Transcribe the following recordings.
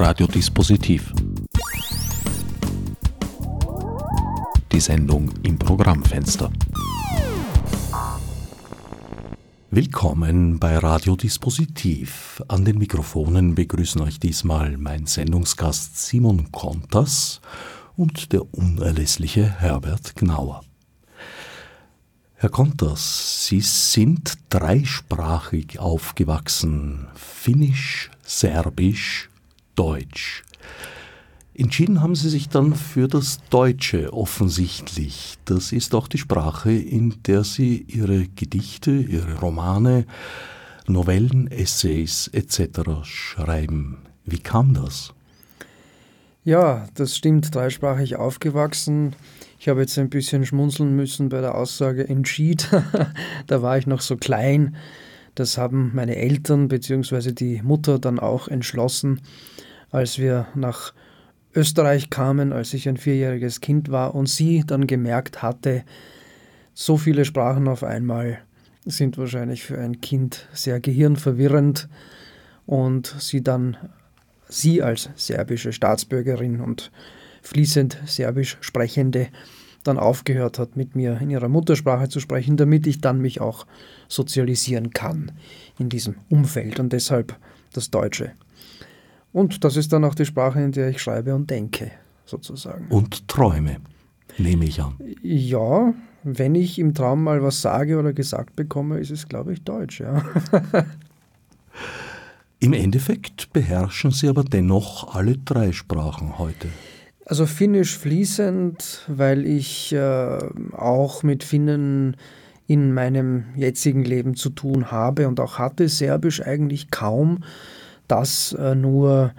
Radiodispositiv. Die Sendung im Programmfenster. Willkommen bei Radiodispositiv. An den Mikrofonen begrüßen euch diesmal mein Sendungsgast Simon Kontas und der unerlässliche Herbert Gnauer. Herr Kontas, Sie sind dreisprachig aufgewachsen. Finnisch, Serbisch, Deutsch. Entschieden haben Sie sich dann für das Deutsche offensichtlich. Das ist auch die Sprache, in der Sie Ihre Gedichte, Ihre Romane, Novellen, Essays etc. schreiben. Wie kam das? Ja, das stimmt, dreisprachig aufgewachsen. Ich habe jetzt ein bisschen schmunzeln müssen bei der Aussage entschied. da war ich noch so klein. Das haben meine Eltern bzw. die Mutter dann auch entschlossen, als wir nach Österreich kamen, als ich ein vierjähriges Kind war und sie dann gemerkt hatte, so viele Sprachen auf einmal sind wahrscheinlich für ein Kind sehr gehirnverwirrend und sie dann, sie als serbische Staatsbürgerin und fließend Serbisch sprechende dann aufgehört hat, mit mir in ihrer Muttersprache zu sprechen, damit ich dann mich auch sozialisieren kann in diesem Umfeld und deshalb das Deutsche. Und das ist dann auch die Sprache, in der ich schreibe und denke, sozusagen. Und träume, nehme ich an. Ja, wenn ich im Traum mal was sage oder gesagt bekomme, ist es, glaube ich, Deutsch, ja. Im Endeffekt beherrschen Sie aber dennoch alle drei Sprachen heute. Also Finnisch fließend, weil ich äh, auch mit Finnen in meinem jetzigen Leben zu tun habe und auch hatte. Serbisch eigentlich kaum. Das äh, nur,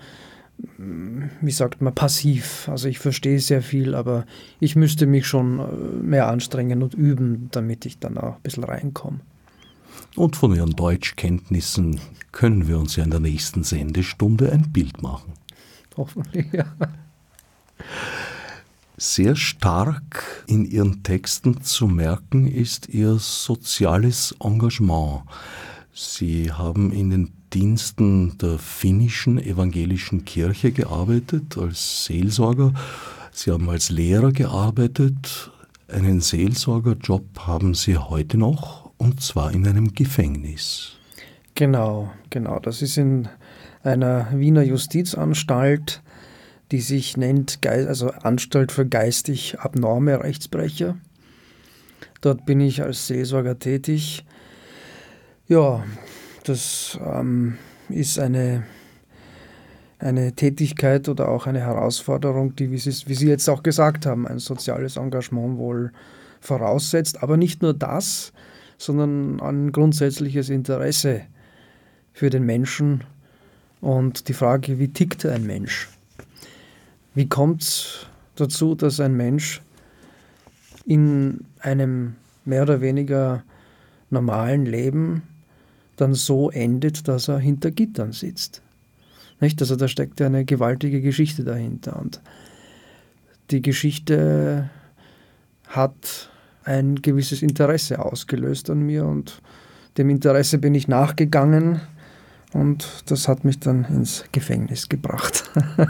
mm, wie sagt man, passiv. Also ich verstehe sehr viel, aber ich müsste mich schon äh, mehr anstrengen und üben, damit ich dann auch ein bisschen reinkomme. Und von Ihren Deutschkenntnissen können wir uns ja in der nächsten Sendestunde ein Bild machen. Hoffentlich, ja. Sehr stark in Ihren Texten zu merken ist Ihr soziales Engagement. Sie haben in den Diensten der finnischen evangelischen Kirche gearbeitet als Seelsorger. Sie haben als Lehrer gearbeitet. Einen Seelsorgerjob haben Sie heute noch und zwar in einem Gefängnis. Genau, genau. Das ist in einer Wiener Justizanstalt die sich nennt also Anstalt für geistig abnorme Rechtsbrecher. Dort bin ich als Seelsorger tätig. Ja, das ähm, ist eine, eine Tätigkeit oder auch eine Herausforderung, die, wie Sie, wie Sie jetzt auch gesagt haben, ein soziales Engagement wohl voraussetzt. Aber nicht nur das, sondern ein grundsätzliches Interesse für den Menschen und die Frage, wie tickt ein Mensch? Wie kommt es dazu, dass ein Mensch in einem mehr oder weniger normalen Leben dann so endet, dass er hinter Gittern sitzt? Nicht? Also da steckt ja eine gewaltige Geschichte dahinter. Und die Geschichte hat ein gewisses Interesse ausgelöst an mir und dem Interesse bin ich nachgegangen und das hat mich dann ins Gefängnis gebracht.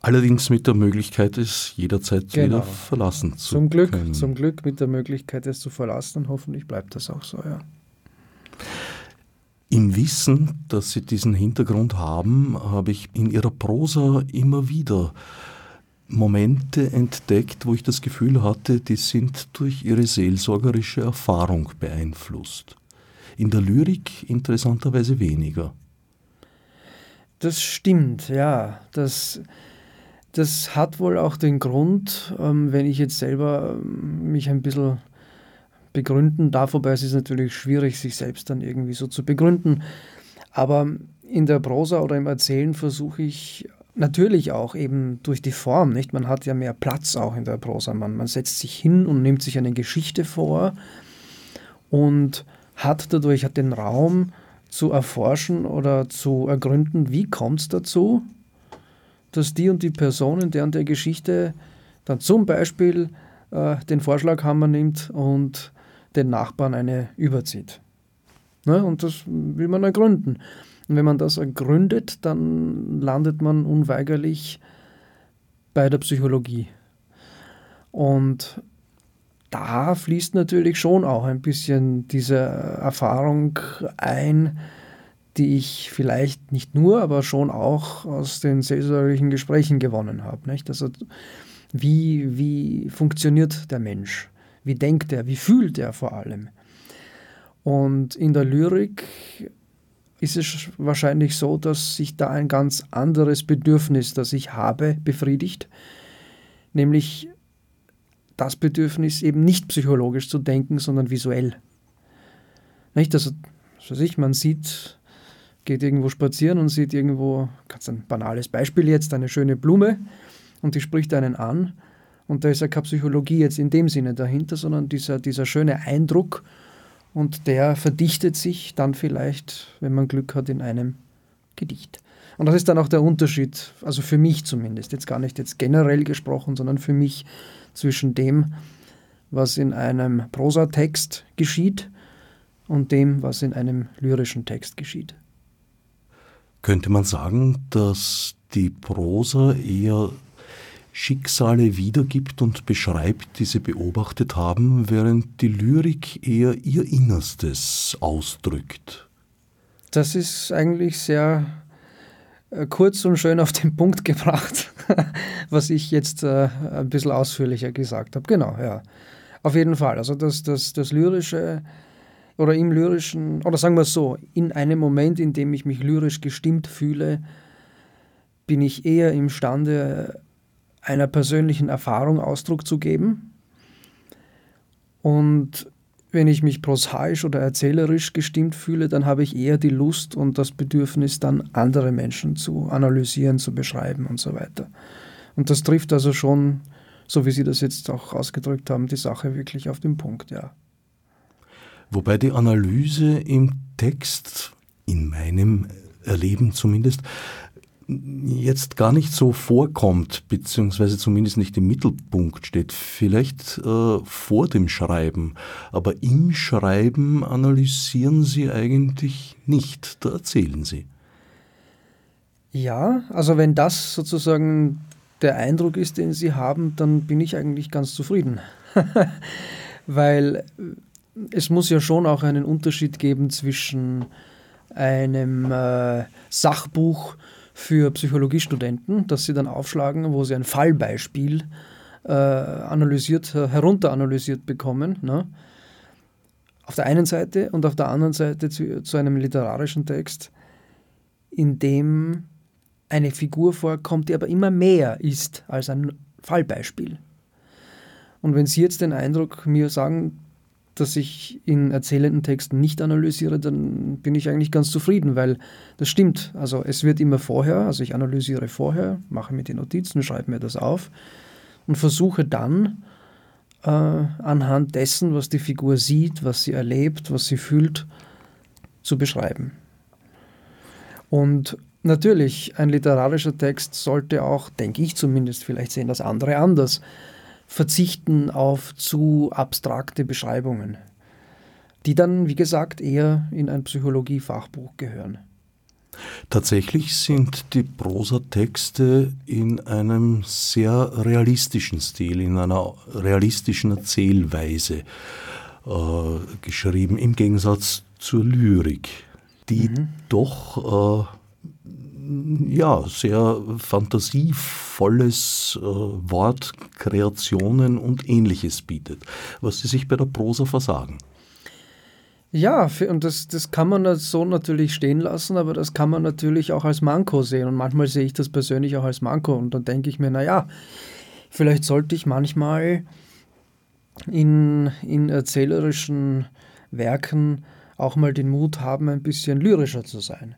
Allerdings mit der Möglichkeit, es jederzeit genau. wieder verlassen zu zum Glück, können. Zum Glück mit der Möglichkeit, es zu verlassen und hoffentlich bleibt das auch so, ja. Im Wissen, dass Sie diesen Hintergrund haben, habe ich in Ihrer Prosa immer wieder Momente entdeckt, wo ich das Gefühl hatte, die sind durch Ihre seelsorgerische Erfahrung beeinflusst. In der Lyrik interessanterweise weniger. Das stimmt, ja. Das, das hat wohl auch den Grund, ähm, wenn ich jetzt selber ähm, mich ein bisschen begründen darf, wobei es ist natürlich schwierig, sich selbst dann irgendwie so zu begründen. Aber in der Prosa oder im Erzählen versuche ich natürlich auch eben durch die Form, nicht? Man hat ja mehr Platz auch in der Prosa. Man, man setzt sich hin und nimmt sich eine Geschichte vor und hat dadurch hat den Raum zu erforschen oder zu ergründen, wie kommt es dazu, dass die und die Person in der und der Geschichte dann zum Beispiel äh, den Vorschlaghammer nimmt und den Nachbarn eine überzieht. Ne? Und das will man ergründen. Und wenn man das ergründet, dann landet man unweigerlich bei der Psychologie. Und da fließt natürlich schon auch ein bisschen diese Erfahrung ein, die ich vielleicht nicht nur, aber schon auch aus den seelsorgerlichen Gesprächen gewonnen habe. Nicht? Also wie, wie funktioniert der Mensch? Wie denkt er? Wie fühlt er vor allem? Und in der Lyrik ist es wahrscheinlich so, dass sich da ein ganz anderes Bedürfnis, das ich habe, befriedigt, nämlich das Bedürfnis eben nicht psychologisch zu denken, sondern visuell. Nicht? Also, was weiß ich, man sieht geht irgendwo spazieren und sieht irgendwo, ganz ein banales Beispiel jetzt, eine schöne Blume und die spricht einen an. Und da ist ja keine Psychologie jetzt in dem Sinne dahinter, sondern dieser, dieser schöne Eindruck und der verdichtet sich dann vielleicht, wenn man Glück hat, in einem Gedicht. Und das ist dann auch der Unterschied, also für mich zumindest, jetzt gar nicht jetzt generell gesprochen, sondern für mich zwischen dem, was in einem Prosatext geschieht und dem, was in einem lyrischen Text geschieht. Könnte man sagen, dass die Prosa eher Schicksale wiedergibt und beschreibt, die sie beobachtet haben, während die Lyrik eher ihr Innerstes ausdrückt? Das ist eigentlich sehr äh, kurz und schön auf den Punkt gebracht, was ich jetzt äh, ein bisschen ausführlicher gesagt habe. Genau, ja. Auf jeden Fall. Also das, das, das Lyrische oder im lyrischen, oder sagen wir es so, in einem Moment, in dem ich mich lyrisch gestimmt fühle, bin ich eher imstande, einer persönlichen Erfahrung Ausdruck zu geben. Und wenn ich mich prosaisch oder erzählerisch gestimmt fühle, dann habe ich eher die Lust und das Bedürfnis, dann andere Menschen zu analysieren, zu beschreiben und so weiter. Und das trifft also schon, so wie Sie das jetzt auch ausgedrückt haben, die Sache wirklich auf den Punkt, ja. Wobei die Analyse im Text, in meinem Erleben zumindest, jetzt gar nicht so vorkommt, beziehungsweise zumindest nicht im Mittelpunkt steht. Vielleicht äh, vor dem Schreiben, aber im Schreiben analysieren Sie eigentlich nicht, da erzählen Sie. Ja, also wenn das sozusagen der Eindruck ist, den Sie haben, dann bin ich eigentlich ganz zufrieden. Weil es muss ja schon auch einen Unterschied geben zwischen einem äh, Sachbuch für Psychologiestudenten, das sie dann aufschlagen, wo sie ein Fallbeispiel äh, analysiert, herunteranalysiert bekommen. Ne? Auf der einen Seite und auf der anderen Seite zu, zu einem literarischen Text, in dem eine Figur vorkommt, die aber immer mehr ist als ein Fallbeispiel. Und wenn Sie jetzt den Eindruck mir sagen, dass ich in erzählenden Texten nicht analysiere, dann bin ich eigentlich ganz zufrieden, weil das stimmt. Also es wird immer vorher, also ich analysiere vorher, mache mir die Notizen, schreibe mir das auf und versuche dann äh, anhand dessen, was die Figur sieht, was sie erlebt, was sie fühlt, zu beschreiben. Und natürlich, ein literarischer Text sollte auch, denke ich zumindest, vielleicht sehen das andere anders, verzichten auf zu abstrakte Beschreibungen, die dann, wie gesagt, eher in ein Psychologiefachbuch gehören. Tatsächlich sind die Prosatexte in einem sehr realistischen Stil, in einer realistischen Erzählweise äh, geschrieben, im Gegensatz zur Lyrik, die mhm. doch äh, ja, sehr fantasievolles äh, Wort, Kreationen und ähnliches bietet, was sie sich bei der Prosa versagen. Ja, und das, das kann man so natürlich stehen lassen, aber das kann man natürlich auch als Manko sehen. Und manchmal sehe ich das persönlich auch als Manko. Und dann denke ich mir, naja, vielleicht sollte ich manchmal in, in erzählerischen Werken auch mal den Mut haben, ein bisschen lyrischer zu sein.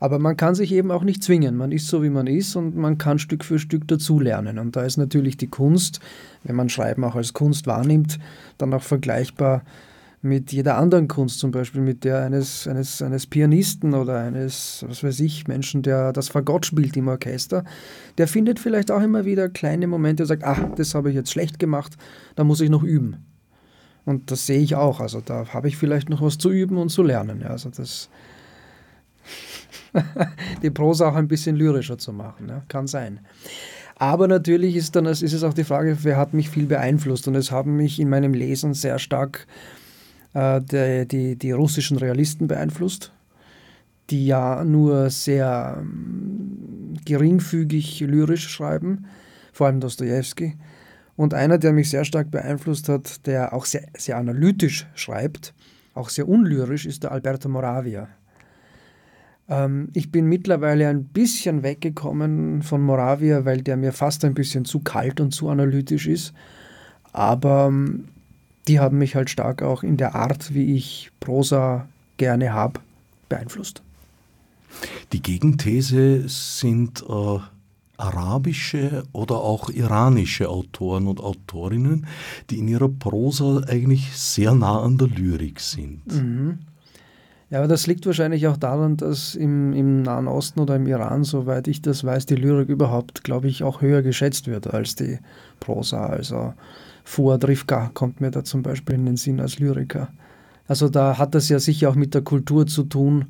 Aber man kann sich eben auch nicht zwingen. Man ist so, wie man ist und man kann Stück für Stück dazulernen. Und da ist natürlich die Kunst, wenn man Schreiben auch als Kunst wahrnimmt, dann auch vergleichbar mit jeder anderen Kunst, zum Beispiel mit der eines, eines, eines Pianisten oder eines, was weiß ich, Menschen, der das Fagott spielt im Orchester, der findet vielleicht auch immer wieder kleine Momente und sagt, ach, das habe ich jetzt schlecht gemacht, da muss ich noch üben. Und das sehe ich auch. Also da habe ich vielleicht noch was zu üben und zu lernen. Also das, die Prosa auch ein bisschen lyrischer zu machen. Ja? Kann sein. Aber natürlich ist, dann, ist es auch die Frage, wer hat mich viel beeinflusst. Und es haben mich in meinem Lesen sehr stark äh, die, die, die russischen Realisten beeinflusst, die ja nur sehr ähm, geringfügig lyrisch schreiben, vor allem Dostoevsky. Und einer, der mich sehr stark beeinflusst hat, der auch sehr, sehr analytisch schreibt, auch sehr unlyrisch, ist der Alberto Moravia. Ähm, ich bin mittlerweile ein bisschen weggekommen von Moravia, weil der mir fast ein bisschen zu kalt und zu analytisch ist. Aber ähm, die haben mich halt stark auch in der Art, wie ich Prosa gerne habe, beeinflusst. Die Gegenthese sind äh, arabische oder auch iranische Autoren und Autorinnen, die in ihrer Prosa eigentlich sehr nah an der Lyrik sind. Mhm. Ja, aber das liegt wahrscheinlich auch daran, dass im, im Nahen Osten oder im Iran, soweit ich das weiß, die Lyrik überhaupt, glaube ich, auch höher geschätzt wird als die Prosa. Also Fuad Rifka kommt mir da zum Beispiel in den Sinn als Lyriker. Also da hat das ja sicher auch mit der Kultur zu tun,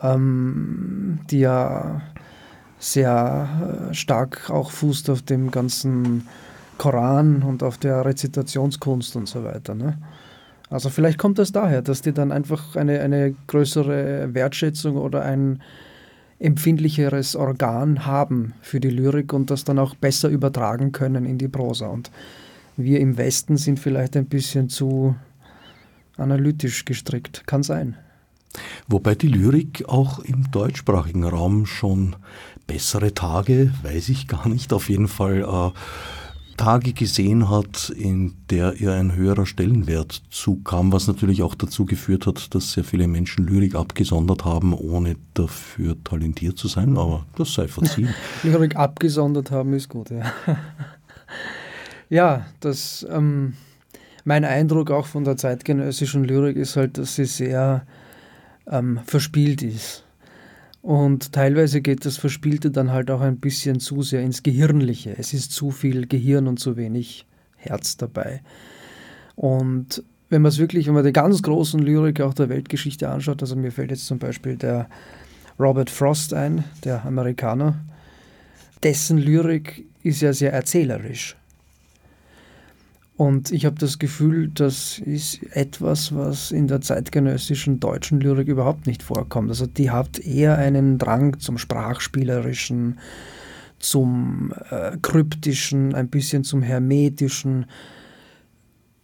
ähm, die ja sehr äh, stark auch fußt auf dem ganzen Koran und auf der Rezitationskunst und so weiter. Ne? Also vielleicht kommt das daher, dass die dann einfach eine, eine größere Wertschätzung oder ein empfindlicheres Organ haben für die Lyrik und das dann auch besser übertragen können in die Prosa. Und wir im Westen sind vielleicht ein bisschen zu analytisch gestrickt. Kann sein. Wobei die Lyrik auch im deutschsprachigen Raum schon bessere Tage, weiß ich gar nicht, auf jeden Fall äh, Tage gesehen hat, in der ihr ein höherer Stellenwert zukam, was natürlich auch dazu geführt hat, dass sehr viele Menschen Lyrik abgesondert haben, ohne dafür talentiert zu sein, aber das sei verziehen. Lyrik abgesondert haben ist gut, ja. ja, das, ähm, mein Eindruck auch von der zeitgenössischen Lyrik ist halt, dass sie sehr ähm, verspielt ist. Und teilweise geht das Verspielte dann halt auch ein bisschen zu sehr ins Gehirnliche. Es ist zu viel Gehirn und zu wenig Herz dabei. Und wenn man es wirklich, wenn man die ganz großen Lyriker auch der Weltgeschichte anschaut, also mir fällt jetzt zum Beispiel der Robert Frost ein, der Amerikaner, dessen Lyrik ist ja sehr erzählerisch. Und ich habe das Gefühl, das ist etwas, was in der zeitgenössischen deutschen Lyrik überhaupt nicht vorkommt. Also die hat eher einen Drang zum Sprachspielerischen, zum äh, Kryptischen, ein bisschen zum Hermetischen,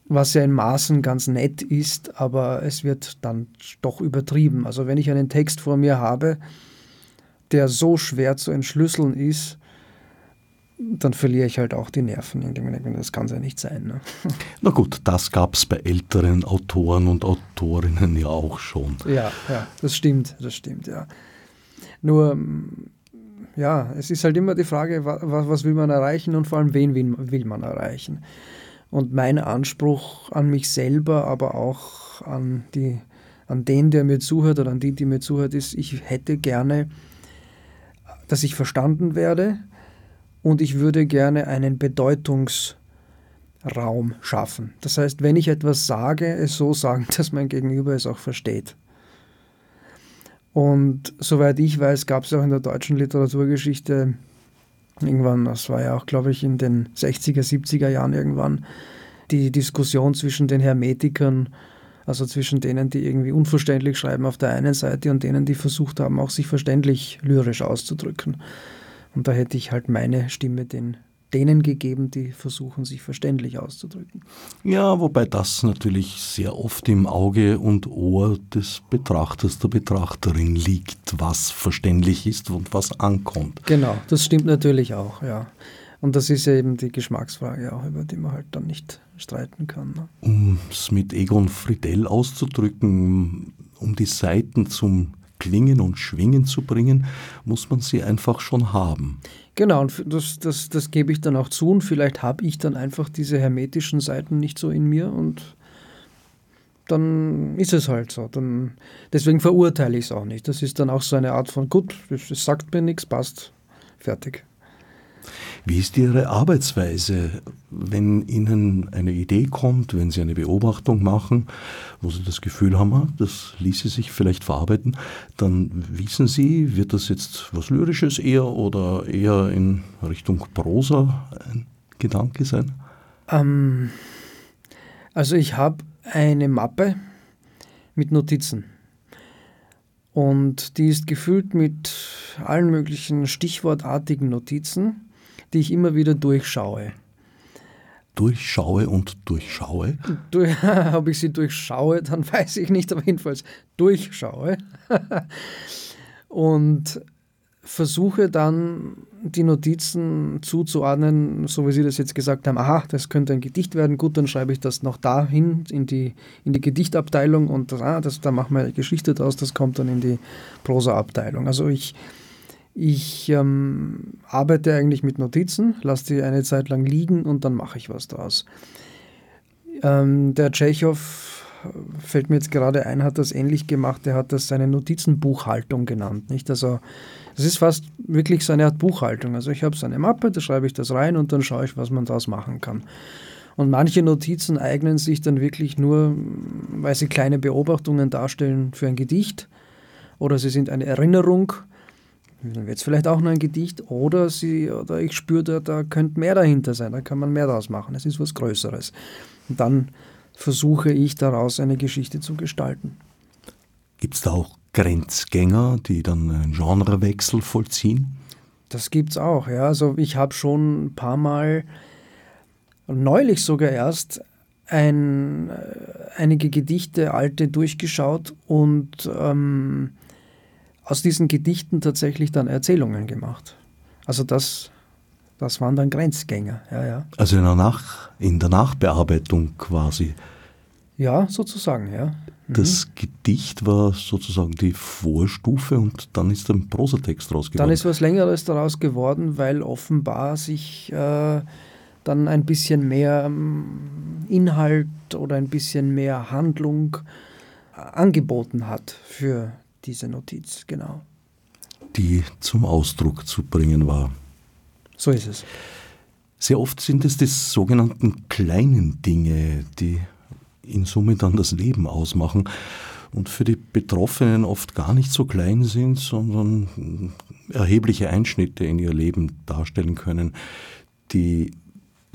was ja in Maßen ganz nett ist, aber es wird dann doch übertrieben. Also wenn ich einen Text vor mir habe, der so schwer zu entschlüsseln ist, dann verliere ich halt auch die Nerven. Das kann es ja nicht sein. Ne? Na gut, das gab es bei älteren Autoren und Autorinnen ja auch schon. Ja, ja, das stimmt, das stimmt, ja. Nur, ja, es ist halt immer die Frage, was, was will man erreichen und vor allem, wen will, will man erreichen. Und mein Anspruch an mich selber, aber auch an, die, an den, der mir zuhört oder an die, die mir zuhört, ist, ich hätte gerne, dass ich verstanden werde, und ich würde gerne einen Bedeutungsraum schaffen. Das heißt, wenn ich etwas sage, es so sagen, dass mein Gegenüber es auch versteht. Und soweit ich weiß, gab es auch in der deutschen Literaturgeschichte irgendwann, das war ja auch, glaube ich, in den 60er, 70er Jahren irgendwann, die Diskussion zwischen den Hermetikern, also zwischen denen, die irgendwie unverständlich schreiben auf der einen Seite und denen, die versucht haben, auch sich verständlich lyrisch auszudrücken. Und da hätte ich halt meine Stimme den denen gegeben, die versuchen, sich verständlich auszudrücken. Ja, wobei das natürlich sehr oft im Auge und Ohr des Betrachters, der Betrachterin liegt, was verständlich ist und was ankommt. Genau, das stimmt natürlich auch, ja. Und das ist ja eben die Geschmacksfrage auch, über die man halt dann nicht streiten kann. Ne? Um es mit Egon Friedel auszudrücken, um die Seiten zum Klingen und Schwingen zu bringen, muss man sie einfach schon haben. Genau, und das, das, das gebe ich dann auch zu und vielleicht habe ich dann einfach diese hermetischen Seiten nicht so in mir und dann ist es halt so. Dann, deswegen verurteile ich es auch nicht. Das ist dann auch so eine Art von, gut, es sagt mir nichts, passt, fertig. Wie ist Ihre Arbeitsweise, wenn Ihnen eine Idee kommt, wenn Sie eine Beobachtung machen, wo Sie das Gefühl haben, ah, das ließe sich vielleicht verarbeiten, dann wissen Sie, wird das jetzt was Lyrisches eher oder eher in Richtung Prosa ein Gedanke sein? Ähm, also ich habe eine Mappe mit Notizen. Und die ist gefüllt mit allen möglichen stichwortartigen Notizen, die ich immer wieder durchschaue. Durchschaue und durchschaue? Durch, ob ich sie durchschaue, dann weiß ich nicht, aber jedenfalls durchschaue. und versuche dann die Notizen zuzuordnen, so wie Sie das jetzt gesagt haben, aha, das könnte ein Gedicht werden, gut, dann schreibe ich das noch dahin in die, in die Gedichtabteilung und ah, das, da machen wir eine Geschichte draus, das kommt dann in die Prosa-Abteilung. Also ich, ich ähm, arbeite eigentlich mit Notizen, lasse die eine Zeit lang liegen und dann mache ich was draus. Ähm, der Tschechow fällt mir jetzt gerade ein, hat das ähnlich gemacht. Er hat das seine Notizenbuchhaltung genannt. Nicht? Also das ist fast wirklich so eine Art Buchhaltung. Also ich habe so eine Mappe, da schreibe ich das rein und dann schaue ich, was man daraus machen kann. Und manche Notizen eignen sich dann wirklich nur, weil sie kleine Beobachtungen darstellen für ein Gedicht oder sie sind eine Erinnerung, dann wird es vielleicht auch nur ein Gedicht oder, sie, oder ich spüre, da, da könnte mehr dahinter sein, da kann man mehr daraus machen, es ist was Größeres. Und dann versuche ich daraus eine Geschichte zu gestalten. Gibt es da auch Grenzgänger, die dann einen Genrewechsel vollziehen? Das gibt es auch, ja. Also ich habe schon ein paar Mal, neulich sogar erst, ein, äh, einige Gedichte, alte, durchgeschaut und ähm, aus diesen Gedichten tatsächlich dann Erzählungen gemacht. Also das, das waren dann Grenzgänger, ja, ja. Also in der, Nach in der Nachbearbeitung quasi. Ja, sozusagen, ja. Das mhm. Gedicht war sozusagen die Vorstufe und dann ist ein Prosatext raus geworden. Dann ist was Längeres daraus geworden, weil offenbar sich äh, dann ein bisschen mehr ähm, Inhalt oder ein bisschen mehr Handlung äh, angeboten hat für diese Notiz, genau. Die zum Ausdruck zu bringen war. So ist es. Sehr oft sind es die sogenannten kleinen Dinge, die in Summe dann das Leben ausmachen und für die Betroffenen oft gar nicht so klein sind, sondern erhebliche Einschnitte in ihr Leben darstellen können, die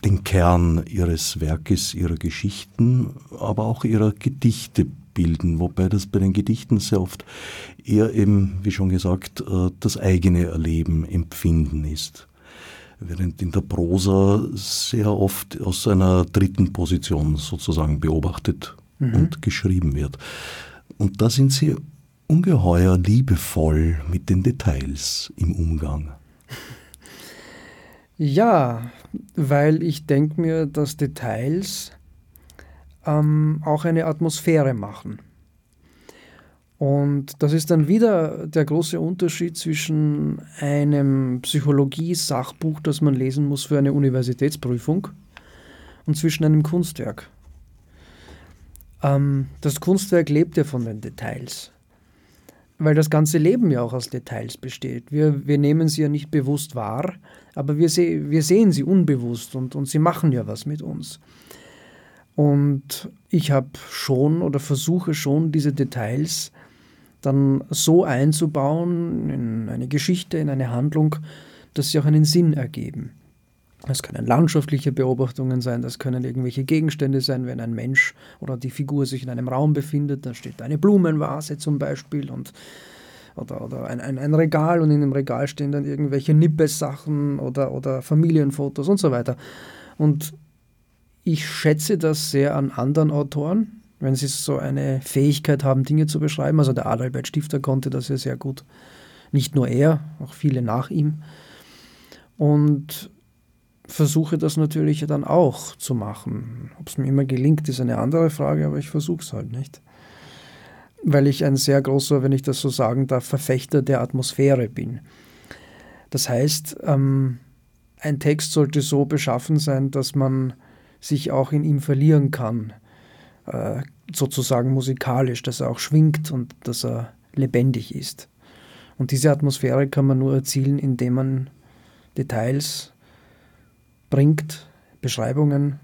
den Kern ihres Werkes, ihrer Geschichten, aber auch ihrer Gedichte bilden, wobei das bei den Gedichten sehr oft eher eben, wie schon gesagt, äh, das eigene Erleben, Empfinden ist während in der Prosa sehr oft aus einer dritten Position sozusagen beobachtet mhm. und geschrieben wird. Und da sind sie ungeheuer liebevoll mit den Details im Umgang. Ja, weil ich denke mir, dass Details ähm, auch eine Atmosphäre machen. Und das ist dann wieder der große Unterschied zwischen einem Psychologie-Sachbuch, das man lesen muss für eine Universitätsprüfung, und zwischen einem Kunstwerk. Ähm, das Kunstwerk lebt ja von den Details, weil das ganze Leben ja auch aus Details besteht. Wir, wir nehmen sie ja nicht bewusst wahr, aber wir, se wir sehen sie unbewusst und, und sie machen ja was mit uns. Und ich habe schon oder versuche schon diese Details dann so einzubauen in eine Geschichte, in eine Handlung, dass sie auch einen Sinn ergeben. Das können landschaftliche Beobachtungen sein, das können irgendwelche Gegenstände sein, wenn ein Mensch oder die Figur sich in einem Raum befindet, da steht eine Blumenvase zum Beispiel und oder, oder ein, ein, ein, Regal und in dem Regal stehen dann irgendwelche Nippes-Sachen oder, oder Familienfotos und so weiter. Und ich schätze das sehr an anderen Autoren, wenn sie so eine Fähigkeit haben, Dinge zu beschreiben. Also der Adalbert Stifter konnte das ja sehr gut. Nicht nur er, auch viele nach ihm. Und versuche das natürlich dann auch zu machen. Ob es mir immer gelingt, ist eine andere Frage, aber ich versuche es halt nicht. Weil ich ein sehr großer, wenn ich das so sagen darf, Verfechter der Atmosphäre bin. Das heißt, ähm, ein Text sollte so beschaffen sein, dass man sich auch in ihm verlieren kann. Äh, sozusagen musikalisch, dass er auch schwingt und dass er lebendig ist. Und diese Atmosphäre kann man nur erzielen, indem man Details bringt, Beschreibungen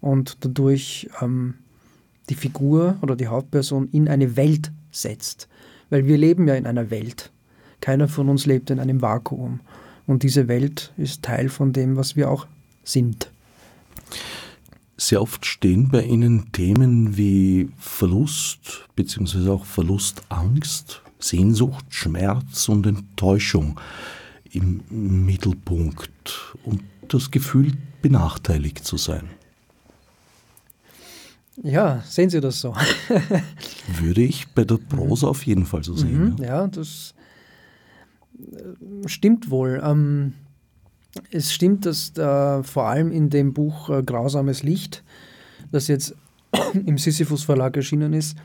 und dadurch ähm, die Figur oder die Hauptperson in eine Welt setzt. Weil wir leben ja in einer Welt. Keiner von uns lebt in einem Vakuum. Und diese Welt ist Teil von dem, was wir auch sind. Sehr oft stehen bei Ihnen Themen wie Verlust bzw. auch Verlustangst, Sehnsucht, Schmerz und Enttäuschung im Mittelpunkt und das Gefühl, benachteiligt zu sein. Ja, sehen Sie das so? Würde ich bei der Prosa auf jeden Fall so sehen. Mhm, ja. ja. das äh, stimmt wohl. Ähm, es stimmt, dass da vor allem in dem Buch äh, Grausames Licht, das jetzt im Sisyphus Verlag erschienen ist,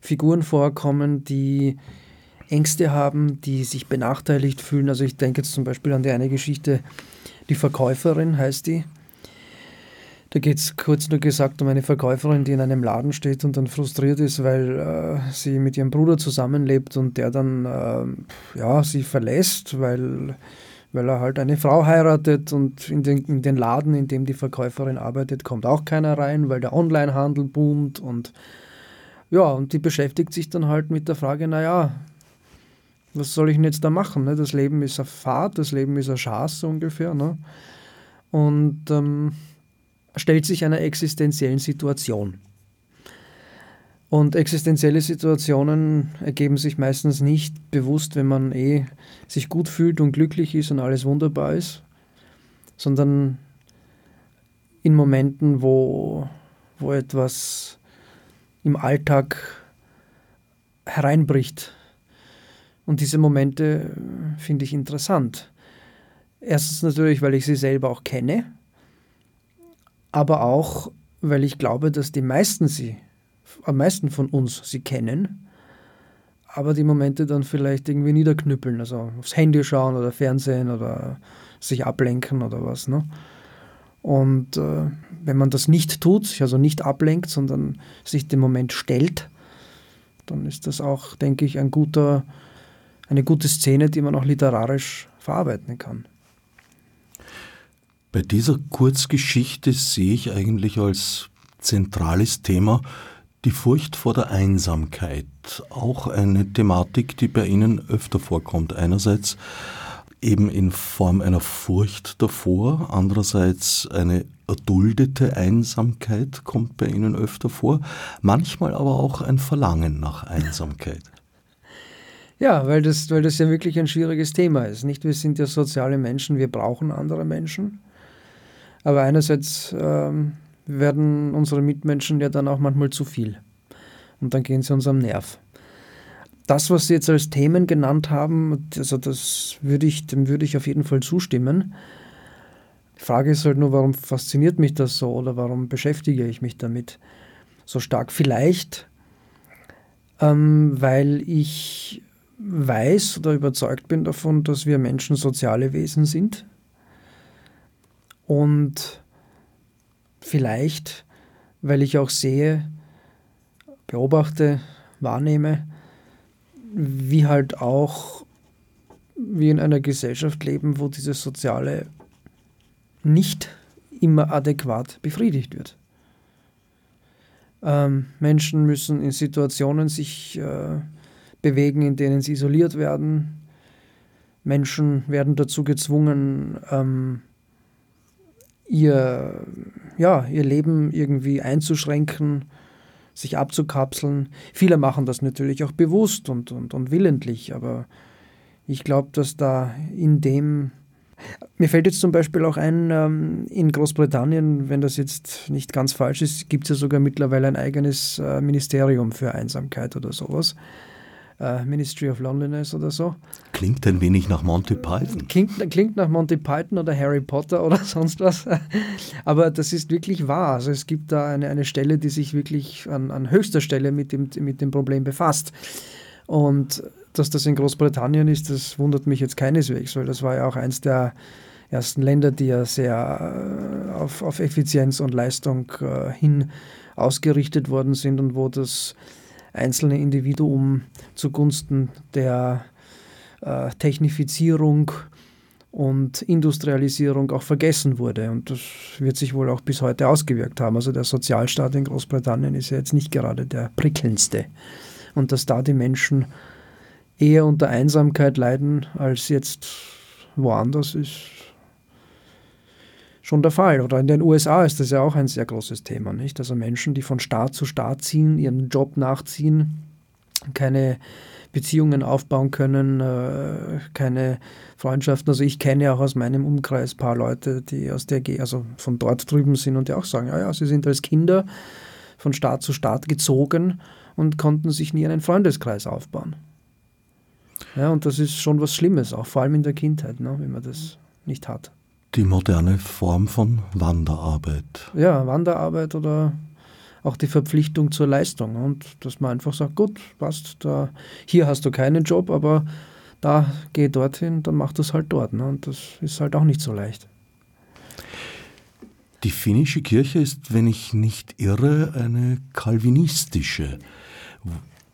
Figuren vorkommen, die Ängste haben, die sich benachteiligt fühlen. Also ich denke jetzt zum Beispiel an die eine Geschichte, die Verkäuferin heißt die. Da geht es kurz nur gesagt um eine Verkäuferin, die in einem Laden steht und dann frustriert ist, weil äh, sie mit ihrem Bruder zusammenlebt und der dann äh, ja, sie verlässt, weil, weil er halt eine Frau heiratet und in den, in den Laden, in dem die Verkäuferin arbeitet, kommt auch keiner rein, weil der Onlinehandel boomt und ja, und die beschäftigt sich dann halt mit der Frage, naja, was soll ich denn jetzt da machen? Ne? Das Leben ist eine Fahrt, das Leben ist eine Chance so ungefähr. Ne? Und ähm, stellt sich einer existenziellen Situation. Und existenzielle Situationen ergeben sich meistens nicht bewusst, wenn man eh sich gut fühlt und glücklich ist und alles wunderbar ist, sondern in Momenten, wo, wo etwas im Alltag hereinbricht, und diese Momente finde ich interessant. Erstens natürlich, weil ich sie selber auch kenne, aber auch, weil ich glaube, dass die meisten sie, am meisten von uns sie kennen, aber die Momente dann vielleicht irgendwie niederknüppeln, also aufs Handy schauen oder Fernsehen oder sich ablenken oder was. Ne? Und äh, wenn man das nicht tut, sich also nicht ablenkt, sondern sich dem Moment stellt, dann ist das auch, denke ich, ein guter eine gute Szene, die man auch literarisch verarbeiten kann. Bei dieser Kurzgeschichte sehe ich eigentlich als zentrales Thema die Furcht vor der Einsamkeit. Auch eine Thematik, die bei Ihnen öfter vorkommt. Einerseits eben in Form einer Furcht davor, andererseits eine erduldete Einsamkeit kommt bei Ihnen öfter vor, manchmal aber auch ein Verlangen nach Einsamkeit. Ja, weil das, weil das ja wirklich ein schwieriges Thema ist. Nicht, wir sind ja soziale Menschen, wir brauchen andere Menschen. Aber einerseits ähm, werden unsere Mitmenschen ja dann auch manchmal zu viel. Und dann gehen sie uns am Nerv. Das, was Sie jetzt als Themen genannt haben, also das würde ich, dem würde ich auf jeden Fall zustimmen. Die Frage ist halt nur, warum fasziniert mich das so oder warum beschäftige ich mich damit so stark? Vielleicht, ähm, weil ich weiß oder überzeugt bin davon, dass wir Menschen soziale Wesen sind. Und vielleicht, weil ich auch sehe, beobachte, wahrnehme, wie halt auch wir in einer Gesellschaft leben, wo dieses Soziale nicht immer adäquat befriedigt wird. Ähm, Menschen müssen in Situationen sich äh, bewegen, in denen sie isoliert werden. Menschen werden dazu gezwungen, ähm, ihr, ja, ihr Leben irgendwie einzuschränken, sich abzukapseln. Viele machen das natürlich auch bewusst und, und, und willentlich, aber ich glaube, dass da in dem mir fällt jetzt zum Beispiel auch ein, ähm, in Großbritannien, wenn das jetzt nicht ganz falsch ist, gibt es ja sogar mittlerweile ein eigenes äh, Ministerium für Einsamkeit oder sowas äh, Ministry of Loneliness oder so. Klingt ein wenig nach Monty Python. Klingt, klingt nach Monty Python oder Harry Potter oder sonst was. Aber das ist wirklich wahr. Also es gibt da eine, eine Stelle, die sich wirklich an, an höchster Stelle mit dem, mit dem Problem befasst. Und dass das in Großbritannien ist, das wundert mich jetzt keineswegs, weil das war ja auch eins der ersten Länder, die ja sehr äh, auf, auf Effizienz und Leistung äh, hin ausgerichtet worden sind und wo das einzelne Individuum zugunsten der äh, Technifizierung und Industrialisierung auch vergessen wurde. Und das wird sich wohl auch bis heute ausgewirkt haben. Also der Sozialstaat in Großbritannien ist ja jetzt nicht gerade der prickelndste. Und dass da die Menschen eher unter Einsamkeit leiden als jetzt woanders, ist schon der Fall. Oder in den USA ist das ja auch ein sehr großes Thema, nicht? Also Menschen, die von Staat zu Staat ziehen, ihren Job nachziehen, keine Beziehungen aufbauen können, äh, keine Freundschaften. Also ich kenne auch aus meinem Umkreis ein paar Leute, die aus der, also von dort drüben sind und die auch sagen, ja, ja, sie sind als Kinder von Staat zu Staat gezogen und konnten sich nie einen Freundeskreis aufbauen. Ja, und das ist schon was Schlimmes, auch vor allem in der Kindheit, ne, wenn man das nicht hat. Die moderne Form von Wanderarbeit. Ja, Wanderarbeit oder auch die Verpflichtung zur Leistung und dass man einfach sagt, gut, passt, da, hier hast du keinen Job, aber da geh dorthin, dann mach das halt dort. Ne? Und das ist halt auch nicht so leicht. Die finnische Kirche ist, wenn ich nicht irre, eine kalvinistische.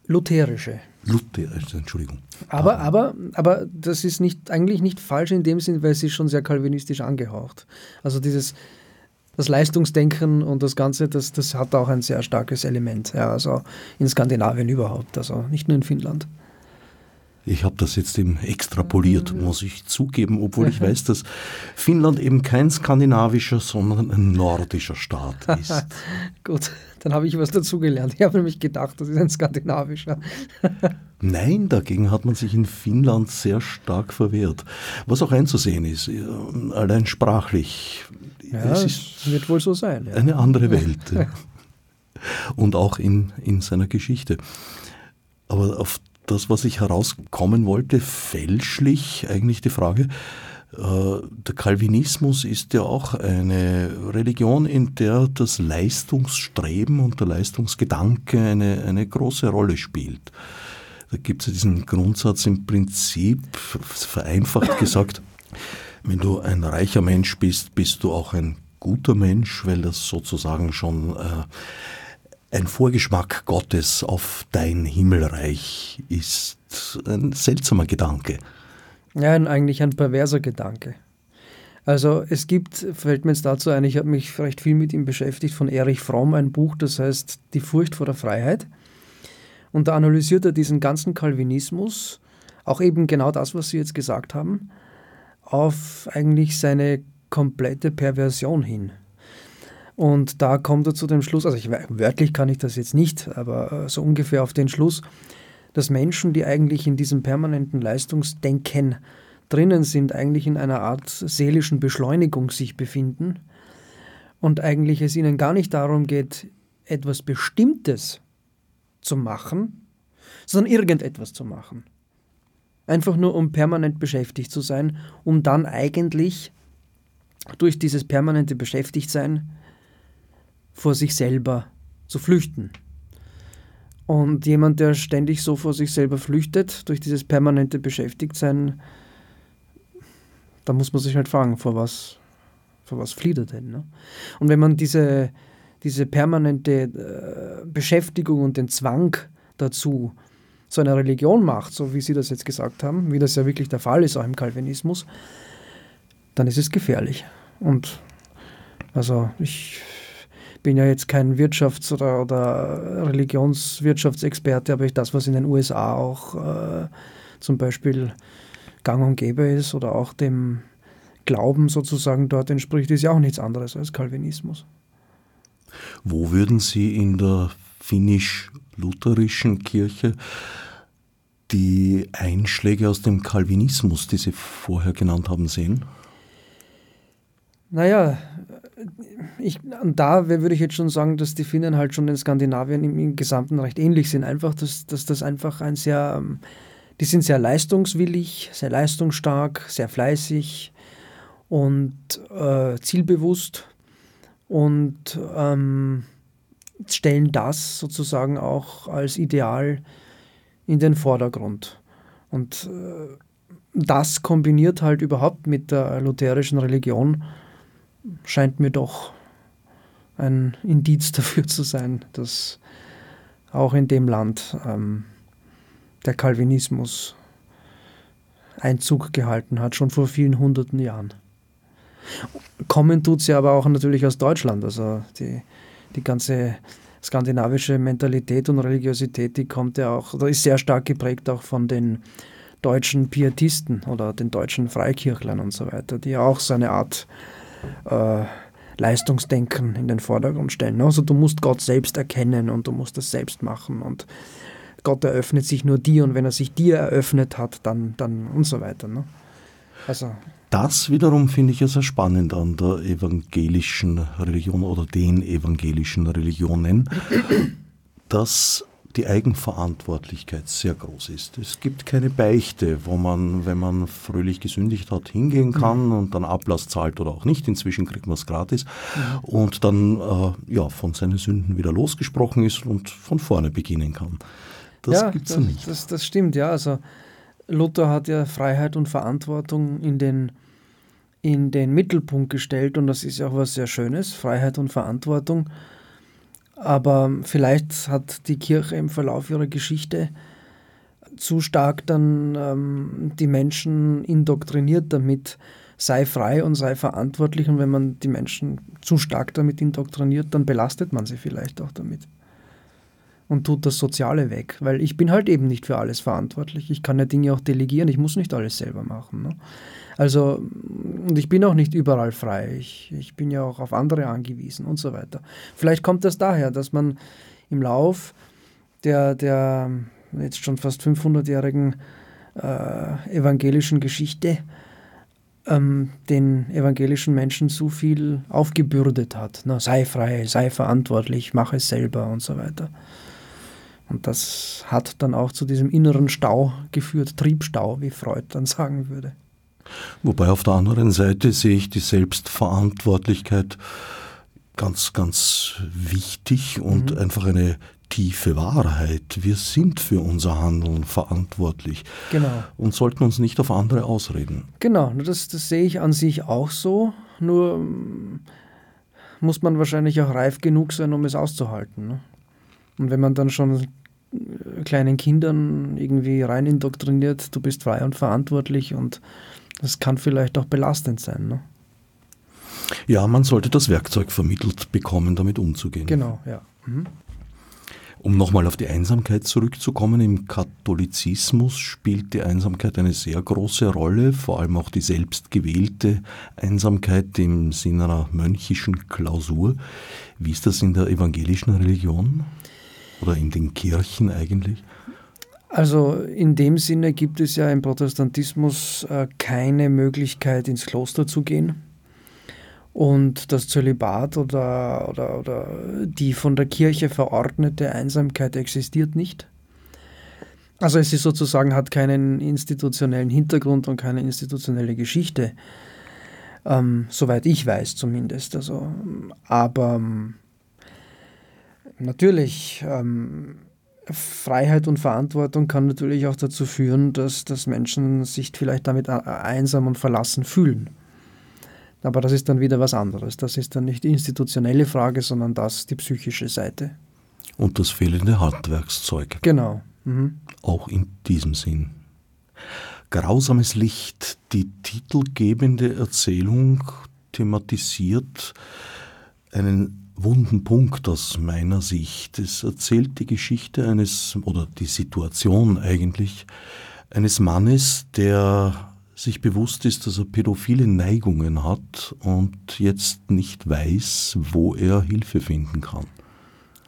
Lutherische. Lutherische, Entschuldigung. Aber, aber, aber das ist nicht, eigentlich nicht falsch in dem Sinn, weil sie ist schon sehr kalvinistisch angehaucht. Also dieses das Leistungsdenken und das Ganze, das, das hat auch ein sehr starkes Element. Ja, also in Skandinavien überhaupt, also nicht nur in Finnland. Ich habe das jetzt eben extrapoliert, mhm. muss ich zugeben, obwohl ich weiß, dass Finnland eben kein skandinavischer, sondern ein nordischer Staat ist. Gut, dann habe ich was dazugelernt. Ich habe nämlich gedacht, das ist ein skandinavischer. Nein, dagegen hat man sich in Finnland sehr stark verwehrt. Was auch einzusehen ist, allein sprachlich ja, es ist wird wohl so sein. Ja. Eine andere Welt. Und auch in, in seiner Geschichte. Aber auf das, was ich herauskommen wollte, fälschlich eigentlich die Frage, äh, der Calvinismus ist ja auch eine Religion, in der das Leistungsstreben und der Leistungsgedanke eine, eine große Rolle spielt. Da gibt es ja diesen Grundsatz im Prinzip, vereinfacht gesagt, wenn du ein reicher Mensch bist, bist du auch ein guter Mensch, weil das sozusagen schon äh, ein Vorgeschmack Gottes auf dein Himmelreich ist. Ein seltsamer Gedanke. Ja, eigentlich ein perverser Gedanke. Also es gibt, fällt mir jetzt dazu ein, ich habe mich recht viel mit ihm beschäftigt, von Erich Fromm, ein Buch, das heißt Die Furcht vor der Freiheit. Und da analysiert er diesen ganzen Calvinismus, auch eben genau das, was Sie jetzt gesagt haben, auf eigentlich seine komplette Perversion hin. Und da kommt er zu dem Schluss, also ich, wörtlich kann ich das jetzt nicht, aber äh, so ungefähr auf den Schluss, dass Menschen, die eigentlich in diesem permanenten Leistungsdenken drinnen sind, eigentlich in einer Art seelischen Beschleunigung sich befinden. Und eigentlich es ihnen gar nicht darum geht, etwas Bestimmtes zu machen, sondern irgendetwas zu machen. Einfach nur um permanent beschäftigt zu sein, um dann eigentlich durch dieses permanente Beschäftigtsein vor sich selber zu flüchten. Und jemand, der ständig so vor sich selber flüchtet, durch dieses permanente Beschäftigtsein, da muss man sich halt fragen, vor was, vor was flieht er denn? Ne? Und wenn man diese, diese permanente äh, Beschäftigung und den Zwang dazu zu einer Religion macht, so wie Sie das jetzt gesagt haben, wie das ja wirklich der Fall ist auch im Calvinismus, dann ist es gefährlich. Und also ich bin ja jetzt kein Wirtschafts- oder, oder Religionswirtschaftsexperte, aber ich das, was in den USA auch äh, zum Beispiel gang und gäbe ist oder auch dem Glauben sozusagen dort entspricht, ist ja auch nichts anderes als Calvinismus. Wo würden Sie in der finnisch-lutherischen Kirche die Einschläge aus dem Calvinismus, die Sie vorher genannt haben, sehen? Naja, ich, da würde ich jetzt schon sagen, dass die Finnen halt schon in Skandinavien im, im Gesamten recht ähnlich sind. Einfach, dass, dass das einfach ein sehr, ähm, die sind sehr leistungswillig, sehr leistungsstark, sehr fleißig und äh, zielbewusst und ähm, stellen das sozusagen auch als Ideal in den Vordergrund. Und äh, das kombiniert halt überhaupt mit der lutherischen Religion, scheint mir doch ein Indiz dafür zu sein, dass auch in dem Land ähm, der Calvinismus Einzug gehalten hat, schon vor vielen hunderten Jahren. Kommen tut sie aber auch natürlich aus Deutschland. Also die, die ganze skandinavische Mentalität und Religiosität, die kommt ja auch, oder ist sehr stark geprägt auch von den deutschen Pietisten oder den deutschen Freikirchlern und so weiter, die auch so eine Art äh, Leistungsdenken in den Vordergrund stellen. Also du musst Gott selbst erkennen und du musst das selbst machen und Gott eröffnet sich nur dir und wenn er sich dir eröffnet hat, dann, dann und so weiter. Ne? Also das wiederum finde ich ja sehr spannend an der evangelischen Religion oder den evangelischen Religionen, dass die Eigenverantwortlichkeit sehr groß ist. Es gibt keine Beichte, wo man, wenn man fröhlich gesündigt hat, hingehen kann mhm. und dann Ablass zahlt oder auch nicht. Inzwischen kriegt man es gratis mhm. und dann äh, ja, von seinen Sünden wieder losgesprochen ist und von vorne beginnen kann. Das ja, gibt es nicht. Das, das stimmt, ja. Also Luther hat ja Freiheit und Verantwortung in den, in den Mittelpunkt gestellt und das ist ja auch was sehr Schönes, Freiheit und Verantwortung. Aber vielleicht hat die Kirche im Verlauf ihrer Geschichte zu stark dann ähm, die Menschen indoktriniert damit, sei frei und sei verantwortlich. Und wenn man die Menschen zu stark damit indoktriniert, dann belastet man sie vielleicht auch damit und tut das Soziale weg, weil ich bin halt eben nicht für alles verantwortlich. Ich kann ja Dinge auch delegieren, ich muss nicht alles selber machen. Ne? Also, und ich bin auch nicht überall frei. Ich, ich bin ja auch auf andere angewiesen und so weiter. Vielleicht kommt das daher, dass man im Lauf der, der jetzt schon fast 500-jährigen äh, evangelischen Geschichte ähm, den evangelischen Menschen zu viel aufgebürdet hat. Na, sei frei, sei verantwortlich, mach es selber und so weiter. Und das hat dann auch zu diesem inneren Stau geführt, Triebstau, wie Freud dann sagen würde. Wobei auf der anderen Seite sehe ich die Selbstverantwortlichkeit ganz, ganz wichtig und mhm. einfach eine tiefe Wahrheit. Wir sind für unser Handeln verantwortlich genau. und sollten uns nicht auf andere ausreden. Genau, das, das sehe ich an sich auch so. Nur mm, muss man wahrscheinlich auch reif genug sein, um es auszuhalten. Ne? Und wenn man dann schon kleinen Kindern irgendwie rein indoktriniert, du bist frei und verantwortlich und das kann vielleicht auch belastend sein. Ne? Ja, man sollte das Werkzeug vermittelt bekommen, damit umzugehen. Genau, ja. Mhm. Um nochmal auf die Einsamkeit zurückzukommen, im Katholizismus spielt die Einsamkeit eine sehr große Rolle, vor allem auch die selbstgewählte Einsamkeit im Sinne einer mönchischen Klausur. Wie ist das in der evangelischen Religion? Oder in den Kirchen eigentlich? Also in dem Sinne gibt es ja im Protestantismus äh, keine Möglichkeit, ins Kloster zu gehen. Und das Zölibat oder, oder, oder die von der Kirche verordnete Einsamkeit existiert nicht. Also es ist sozusagen, hat keinen institutionellen Hintergrund und keine institutionelle Geschichte. Ähm, soweit ich weiß zumindest. Also, aber ähm, Natürlich, ähm, Freiheit und Verantwortung kann natürlich auch dazu führen, dass, dass Menschen sich vielleicht damit einsam und verlassen fühlen. Aber das ist dann wieder was anderes. Das ist dann nicht die institutionelle Frage, sondern das die psychische Seite. Und das fehlende Handwerkszeug. Genau. Mhm. Auch in diesem Sinn. Grausames Licht, die titelgebende Erzählung thematisiert einen wunden Punkt aus meiner Sicht. Es erzählt die Geschichte eines, oder die Situation eigentlich, eines Mannes, der sich bewusst ist, dass er pädophile Neigungen hat und jetzt nicht weiß, wo er Hilfe finden kann.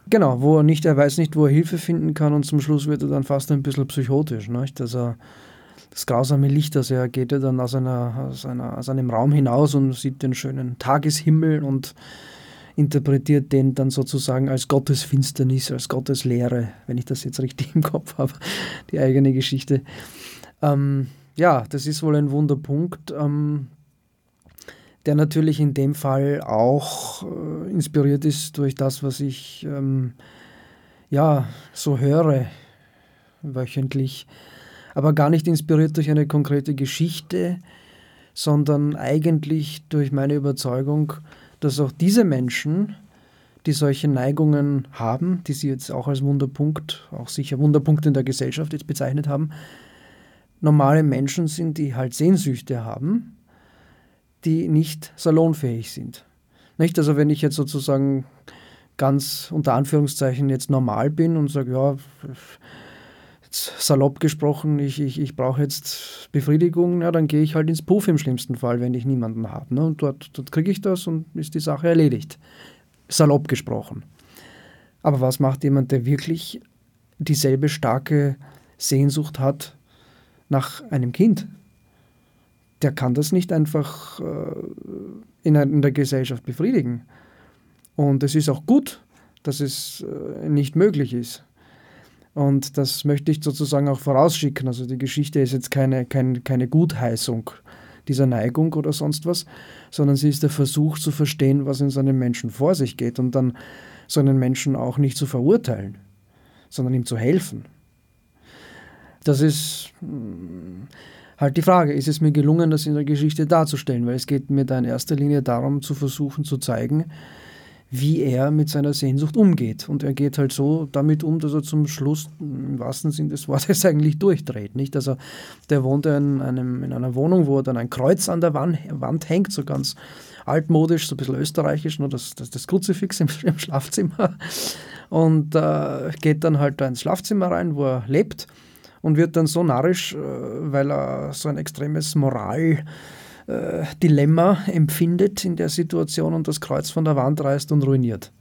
Genau, wo er nicht, er weiß nicht, wo er Hilfe finden kann und zum Schluss wird er dann fast ein bisschen psychotisch. Nicht? Also das grausame Licht, also er geht ja dann aus, einer, aus, einer, aus einem Raum hinaus und sieht den schönen Tageshimmel und interpretiert den dann sozusagen als Gottesfinsternis, als Gotteslehre, wenn ich das jetzt richtig im Kopf habe, die eigene Geschichte. Ähm, ja, das ist wohl ein Wunderpunkt, ähm, der natürlich in dem Fall auch äh, inspiriert ist durch das, was ich ähm, ja so höre wöchentlich, aber gar nicht inspiriert durch eine konkrete Geschichte, sondern eigentlich durch meine Überzeugung, dass auch diese Menschen, die solche Neigungen haben, die Sie jetzt auch als Wunderpunkt, auch sicher Wunderpunkt in der Gesellschaft jetzt bezeichnet haben, normale Menschen sind, die halt Sehnsüchte haben, die nicht salonfähig sind. Nicht? Also wenn ich jetzt sozusagen ganz unter Anführungszeichen jetzt normal bin und sage, ja, salopp gesprochen, ich, ich, ich brauche jetzt Befriedigung, ja, dann gehe ich halt ins Puff im schlimmsten Fall, wenn ich niemanden habe. Ne? Und dort, dort kriege ich das und ist die Sache erledigt. Salopp gesprochen. Aber was macht jemand, der wirklich dieselbe starke Sehnsucht hat nach einem Kind? Der kann das nicht einfach äh, in, in der Gesellschaft befriedigen. Und es ist auch gut, dass es äh, nicht möglich ist. Und das möchte ich sozusagen auch vorausschicken. Also die Geschichte ist jetzt keine, keine, keine Gutheißung dieser Neigung oder sonst was, sondern sie ist der Versuch zu verstehen, was in so einem Menschen vor sich geht und dann so einen Menschen auch nicht zu verurteilen, sondern ihm zu helfen. Das ist hm, halt die Frage, ist es mir gelungen, das in der Geschichte darzustellen, weil es geht mir da in erster Linie darum zu versuchen zu zeigen, wie er mit seiner Sehnsucht umgeht. Und er geht halt so damit um, dass er zum Schluss im wahrsten Sinne des Wortes eigentlich durchdreht. Nicht? Also der wohnt in, einem, in einer Wohnung, wo dann ein Kreuz an der Wand, Wand hängt, so ganz altmodisch, so ein bisschen österreichisch, nur das, das, das Kruzifix im, im Schlafzimmer. Und äh, geht dann halt da ins Schlafzimmer rein, wo er lebt und wird dann so narrisch, äh, weil er so ein extremes Moral äh, Dilemma empfindet in der Situation und das Kreuz von der Wand reißt und ruiniert.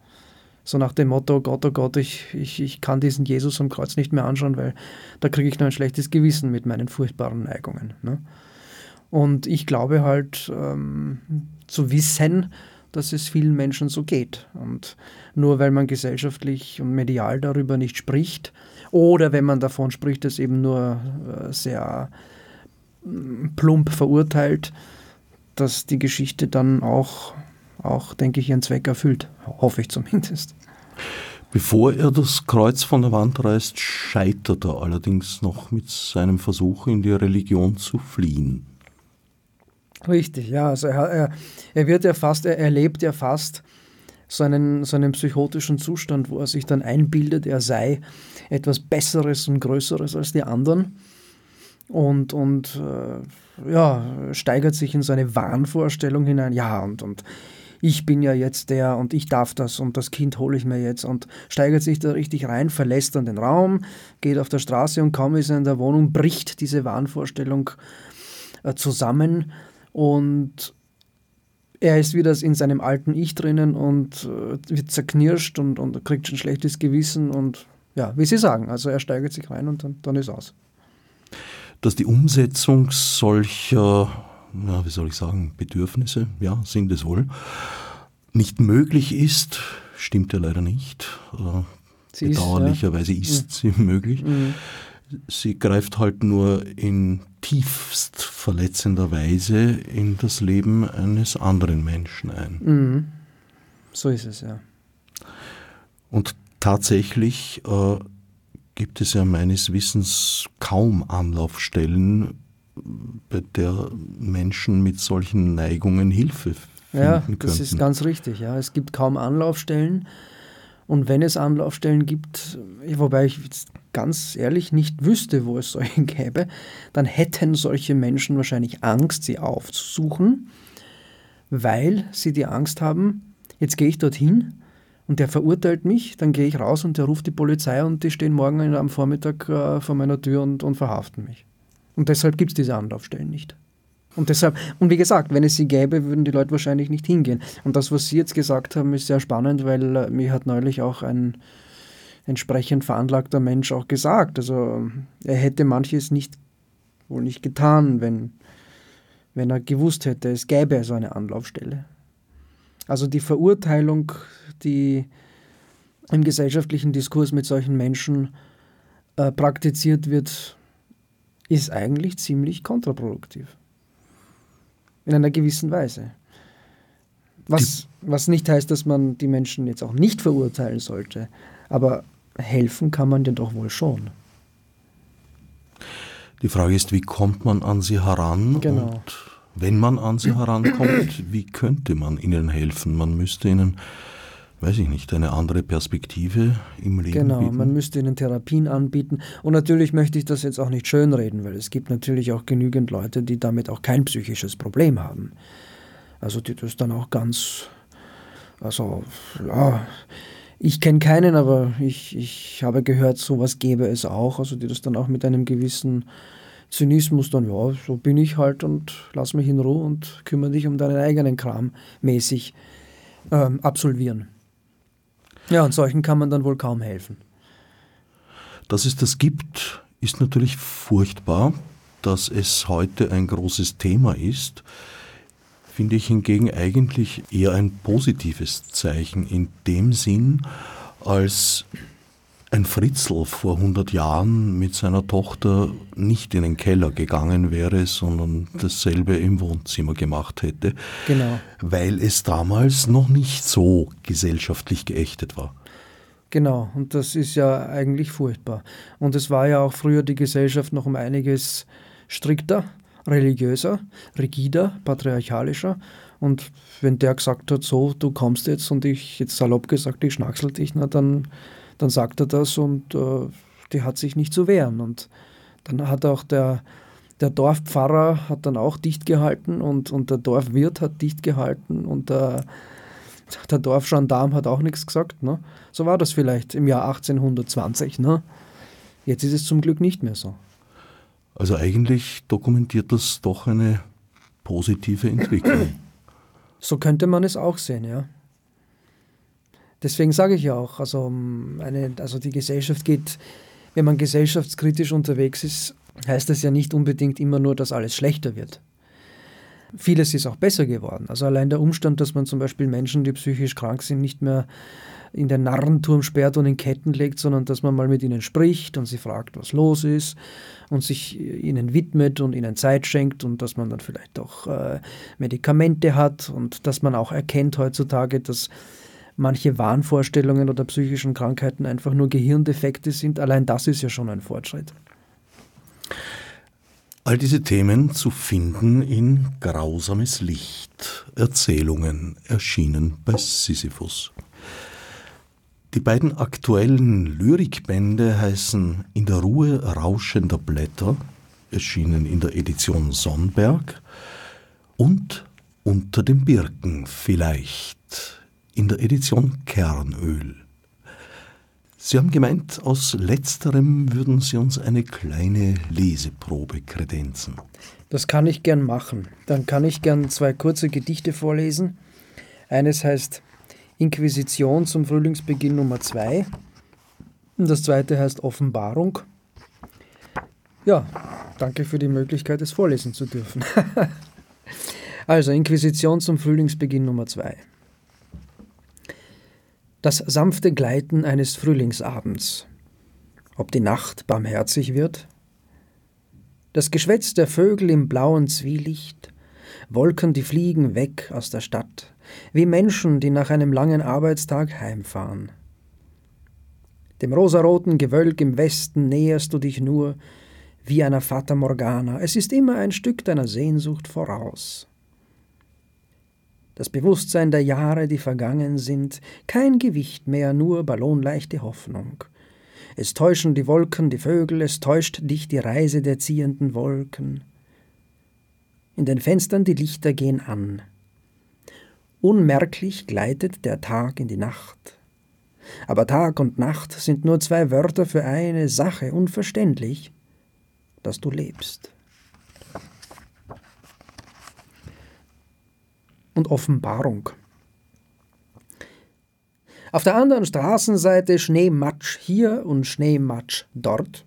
So nach dem Motto, Gott, oh Gott, ich, ich, ich kann diesen Jesus am Kreuz nicht mehr anschauen, weil da kriege ich noch ein schlechtes Gewissen mit meinen furchtbaren Neigungen. Ne? Und ich glaube halt ähm, zu wissen, dass es vielen Menschen so geht. Und nur weil man gesellschaftlich und medial darüber nicht spricht, oder wenn man davon spricht, es eben nur äh, sehr plump verurteilt, dass die Geschichte dann auch, auch, denke ich, ihren Zweck erfüllt. Hoffe ich zumindest. Bevor er das Kreuz von der Wand reißt, scheitert er allerdings noch mit seinem Versuch, in die Religion zu fliehen. Richtig, ja. Also er, er, er wird ja fast, er erlebt ja fast so einen, so einen psychotischen Zustand, wo er sich dann einbildet, er sei etwas Besseres und Größeres als die anderen und, und äh, ja, steigert sich in so eine Wahnvorstellung hinein. Ja, und, und ich bin ja jetzt der und ich darf das und das Kind hole ich mir jetzt. Und steigert sich da richtig rein, verlässt dann den Raum, geht auf der Straße und kaum ist er in der Wohnung, bricht diese Wahnvorstellung äh, zusammen. Und er ist wieder in seinem alten Ich drinnen und äh, wird zerknirscht und, und kriegt schon schlechtes Gewissen. Und ja, wie Sie sagen, also er steigert sich rein und dann, dann ist aus dass die Umsetzung solcher, ja, wie soll ich sagen, Bedürfnisse, ja, sind es wohl, nicht möglich ist, stimmt ja leider nicht. Äh, sie Bedauerlicherweise ist, ja. ist sie möglich. Mhm. Sie greift halt nur in tiefst verletzender Weise in das Leben eines anderen Menschen ein. Mhm. So ist es, ja. Und tatsächlich äh, gibt es ja meines Wissens kaum Anlaufstellen, bei der Menschen mit solchen Neigungen Hilfe finden ja, könnten. Ja, das ist ganz richtig. Ja. Es gibt kaum Anlaufstellen. Und wenn es Anlaufstellen gibt, wobei ich ganz ehrlich nicht wüsste, wo es solche gäbe, dann hätten solche Menschen wahrscheinlich Angst, sie aufzusuchen, weil sie die Angst haben, jetzt gehe ich dorthin und der verurteilt mich, dann gehe ich raus und der ruft die Polizei und die stehen morgen am Vormittag äh, vor meiner Tür und, und verhaften mich. Und deshalb gibt es diese Anlaufstellen nicht. Und deshalb, und wie gesagt, wenn es sie gäbe, würden die Leute wahrscheinlich nicht hingehen. Und das, was Sie jetzt gesagt haben, ist sehr spannend, weil äh, mir hat neulich auch ein entsprechend veranlagter Mensch auch gesagt. Also er hätte manches nicht wohl nicht getan, wenn, wenn er gewusst hätte, es gäbe so eine Anlaufstelle. Also die Verurteilung die im gesellschaftlichen Diskurs mit solchen Menschen äh, praktiziert wird, ist eigentlich ziemlich kontraproduktiv. In einer gewissen Weise. Was, was nicht heißt, dass man die Menschen jetzt auch nicht verurteilen sollte, aber helfen kann man denn doch wohl schon. Die Frage ist, wie kommt man an sie heran? Genau. Und wenn man an sie herankommt, wie könnte man ihnen helfen? Man müsste ihnen weiß ich nicht, eine andere Perspektive im Leben Genau, bieten? man müsste ihnen Therapien anbieten. Und natürlich möchte ich das jetzt auch nicht schönreden, weil es gibt natürlich auch genügend Leute, die damit auch kein psychisches Problem haben. Also die das dann auch ganz, also ja, ich kenne keinen, aber ich, ich habe gehört, sowas gäbe es auch. Also die das dann auch mit einem gewissen Zynismus dann, ja, so bin ich halt und lass mich in Ruhe und kümmere dich um deinen eigenen Kram mäßig ähm, absolvieren. Ja, und solchen kann man dann wohl kaum helfen. Dass es das gibt, ist natürlich furchtbar. Dass es heute ein großes Thema ist, finde ich hingegen eigentlich eher ein positives Zeichen in dem Sinn, als ein Fritzl vor 100 Jahren mit seiner Tochter nicht in den Keller gegangen wäre, sondern dasselbe im Wohnzimmer gemacht hätte, Genau. weil es damals noch nicht so gesellschaftlich geächtet war. Genau, und das ist ja eigentlich furchtbar. Und es war ja auch früher die Gesellschaft noch um einiges strikter, religiöser, rigider, patriarchalischer. Und wenn der gesagt hat, so, du kommst jetzt und ich, jetzt salopp gesagt, ich schnacksel dich, na, dann, dann sagt er das und äh, die hat sich nicht zu wehren. Und dann hat auch der, der Dorfpfarrer hat dann auch dicht gehalten und, und der Dorfwirt hat dicht gehalten und der, der Dorfgendarm hat auch nichts gesagt. Ne? So war das vielleicht im Jahr 1820. Ne? Jetzt ist es zum Glück nicht mehr so. Also eigentlich dokumentiert das doch eine positive Entwicklung. So könnte man es auch sehen, ja. Deswegen sage ich ja auch, also, um eine, also die Gesellschaft geht, wenn man gesellschaftskritisch unterwegs ist, heißt das ja nicht unbedingt immer nur, dass alles schlechter wird. Vieles ist auch besser geworden. Also allein der Umstand, dass man zum Beispiel Menschen, die psychisch krank sind, nicht mehr in den Narrenturm sperrt und in Ketten legt, sondern dass man mal mit ihnen spricht und sie fragt, was los ist und sich ihnen widmet und ihnen Zeit schenkt und dass man dann vielleicht auch äh, Medikamente hat und dass man auch erkennt heutzutage, dass manche Wahnvorstellungen oder psychischen Krankheiten einfach nur Gehirndefekte sind. Allein das ist ja schon ein Fortschritt. All diese Themen zu finden in Grausames Licht, Erzählungen erschienen bei Sisyphus. Die beiden aktuellen Lyrikbände heißen In der Ruhe rauschender Blätter, erschienen in der Edition Sonnberg, und Unter den Birken vielleicht, in der Edition Kernöl. Sie haben gemeint, aus letzterem würden Sie uns eine kleine Leseprobe kredenzen. Das kann ich gern machen. Dann kann ich gern zwei kurze Gedichte vorlesen. Eines heißt Inquisition zum Frühlingsbeginn Nummer 2. Und das zweite heißt Offenbarung. Ja, danke für die Möglichkeit, es vorlesen zu dürfen. also Inquisition zum Frühlingsbeginn Nummer 2. Das sanfte Gleiten eines Frühlingsabends. Ob die Nacht barmherzig wird? Das Geschwätz der Vögel im blauen Zwielicht, Wolken, die fliegen weg aus der Stadt, wie Menschen, die nach einem langen Arbeitstag heimfahren. Dem rosaroten Gewölk im Westen näherst du dich nur wie einer Fata Morgana. Es ist immer ein Stück deiner Sehnsucht voraus. Das Bewusstsein der Jahre, die vergangen sind, kein Gewicht mehr, nur ballonleichte Hoffnung. Es täuschen die Wolken, die Vögel, es täuscht dich die Reise der ziehenden Wolken. In den Fenstern die Lichter gehen an. Unmerklich gleitet der Tag in die Nacht. Aber Tag und Nacht sind nur zwei Wörter für eine Sache, unverständlich, dass du lebst. Und Offenbarung. Auf der anderen Straßenseite Schneematsch hier und Schneematsch dort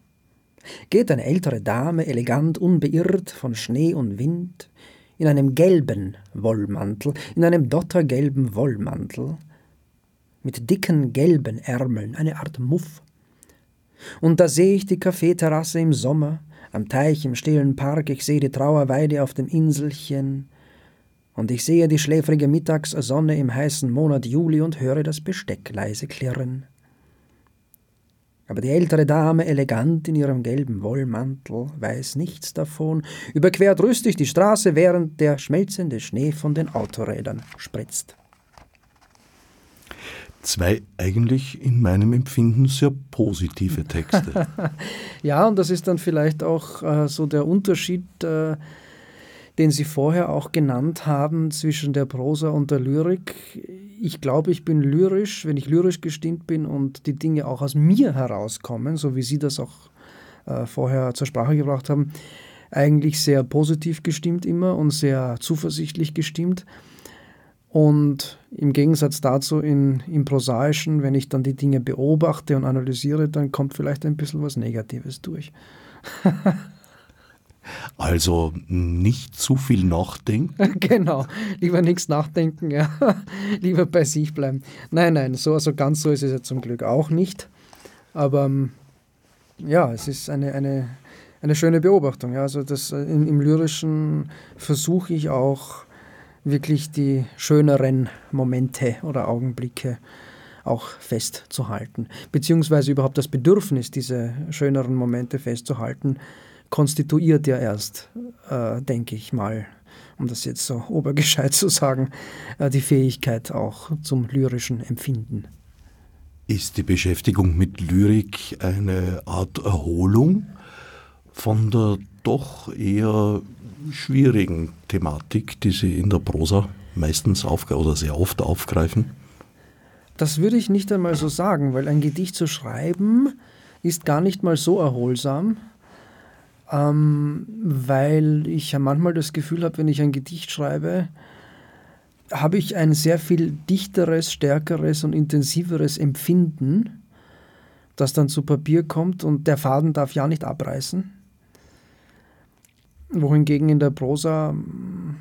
geht eine ältere Dame elegant unbeirrt von Schnee und Wind in einem gelben Wollmantel, in einem dottergelben Wollmantel, mit dicken gelben Ärmeln, eine Art Muff. Und da sehe ich die Kaffeeterrasse im Sommer, am Teich im stillen Park, ich sehe die Trauerweide auf dem Inselchen, und ich sehe die schläfrige Mittagssonne im heißen Monat Juli und höre das Besteck leise klirren. Aber die ältere Dame, elegant in ihrem gelben Wollmantel, weiß nichts davon, überquert rüstig die Straße, während der schmelzende Schnee von den Autorädern spritzt. Zwei eigentlich in meinem Empfinden sehr positive Texte. ja, und das ist dann vielleicht auch äh, so der Unterschied, äh, den Sie vorher auch genannt haben zwischen der Prosa und der Lyrik. Ich glaube, ich bin lyrisch, wenn ich lyrisch gestimmt bin und die Dinge auch aus mir herauskommen, so wie Sie das auch äh, vorher zur Sprache gebracht haben, eigentlich sehr positiv gestimmt immer und sehr zuversichtlich gestimmt. Und im Gegensatz dazu in, im Prosaischen, wenn ich dann die Dinge beobachte und analysiere, dann kommt vielleicht ein bisschen was Negatives durch. also nicht zu viel nachdenken? genau, lieber nichts nachdenken, ja. lieber bei sich bleiben. Nein, nein, so, also ganz so ist es ja zum Glück auch nicht. Aber ähm, ja, es ist eine, eine, eine schöne Beobachtung. Ja. Also das, äh, im, im Lyrischen versuche ich auch wirklich die schöneren Momente oder Augenblicke auch festzuhalten. Beziehungsweise überhaupt das Bedürfnis, diese schöneren Momente festzuhalten, konstituiert ja erst, äh, denke ich mal, um das jetzt so obergescheit zu sagen, äh, die Fähigkeit auch zum lyrischen Empfinden. Ist die Beschäftigung mit Lyrik eine Art Erholung von der doch eher schwierigen Thematik, die Sie in der Prosa meistens oder sehr oft aufgreifen? Das würde ich nicht einmal so sagen, weil ein Gedicht zu schreiben ist gar nicht mal so erholsam, ähm, weil ich ja manchmal das Gefühl habe, wenn ich ein Gedicht schreibe, habe ich ein sehr viel dichteres, stärkeres und intensiveres Empfinden, das dann zu Papier kommt und der Faden darf ja nicht abreißen wohingegen in der Prosa hm,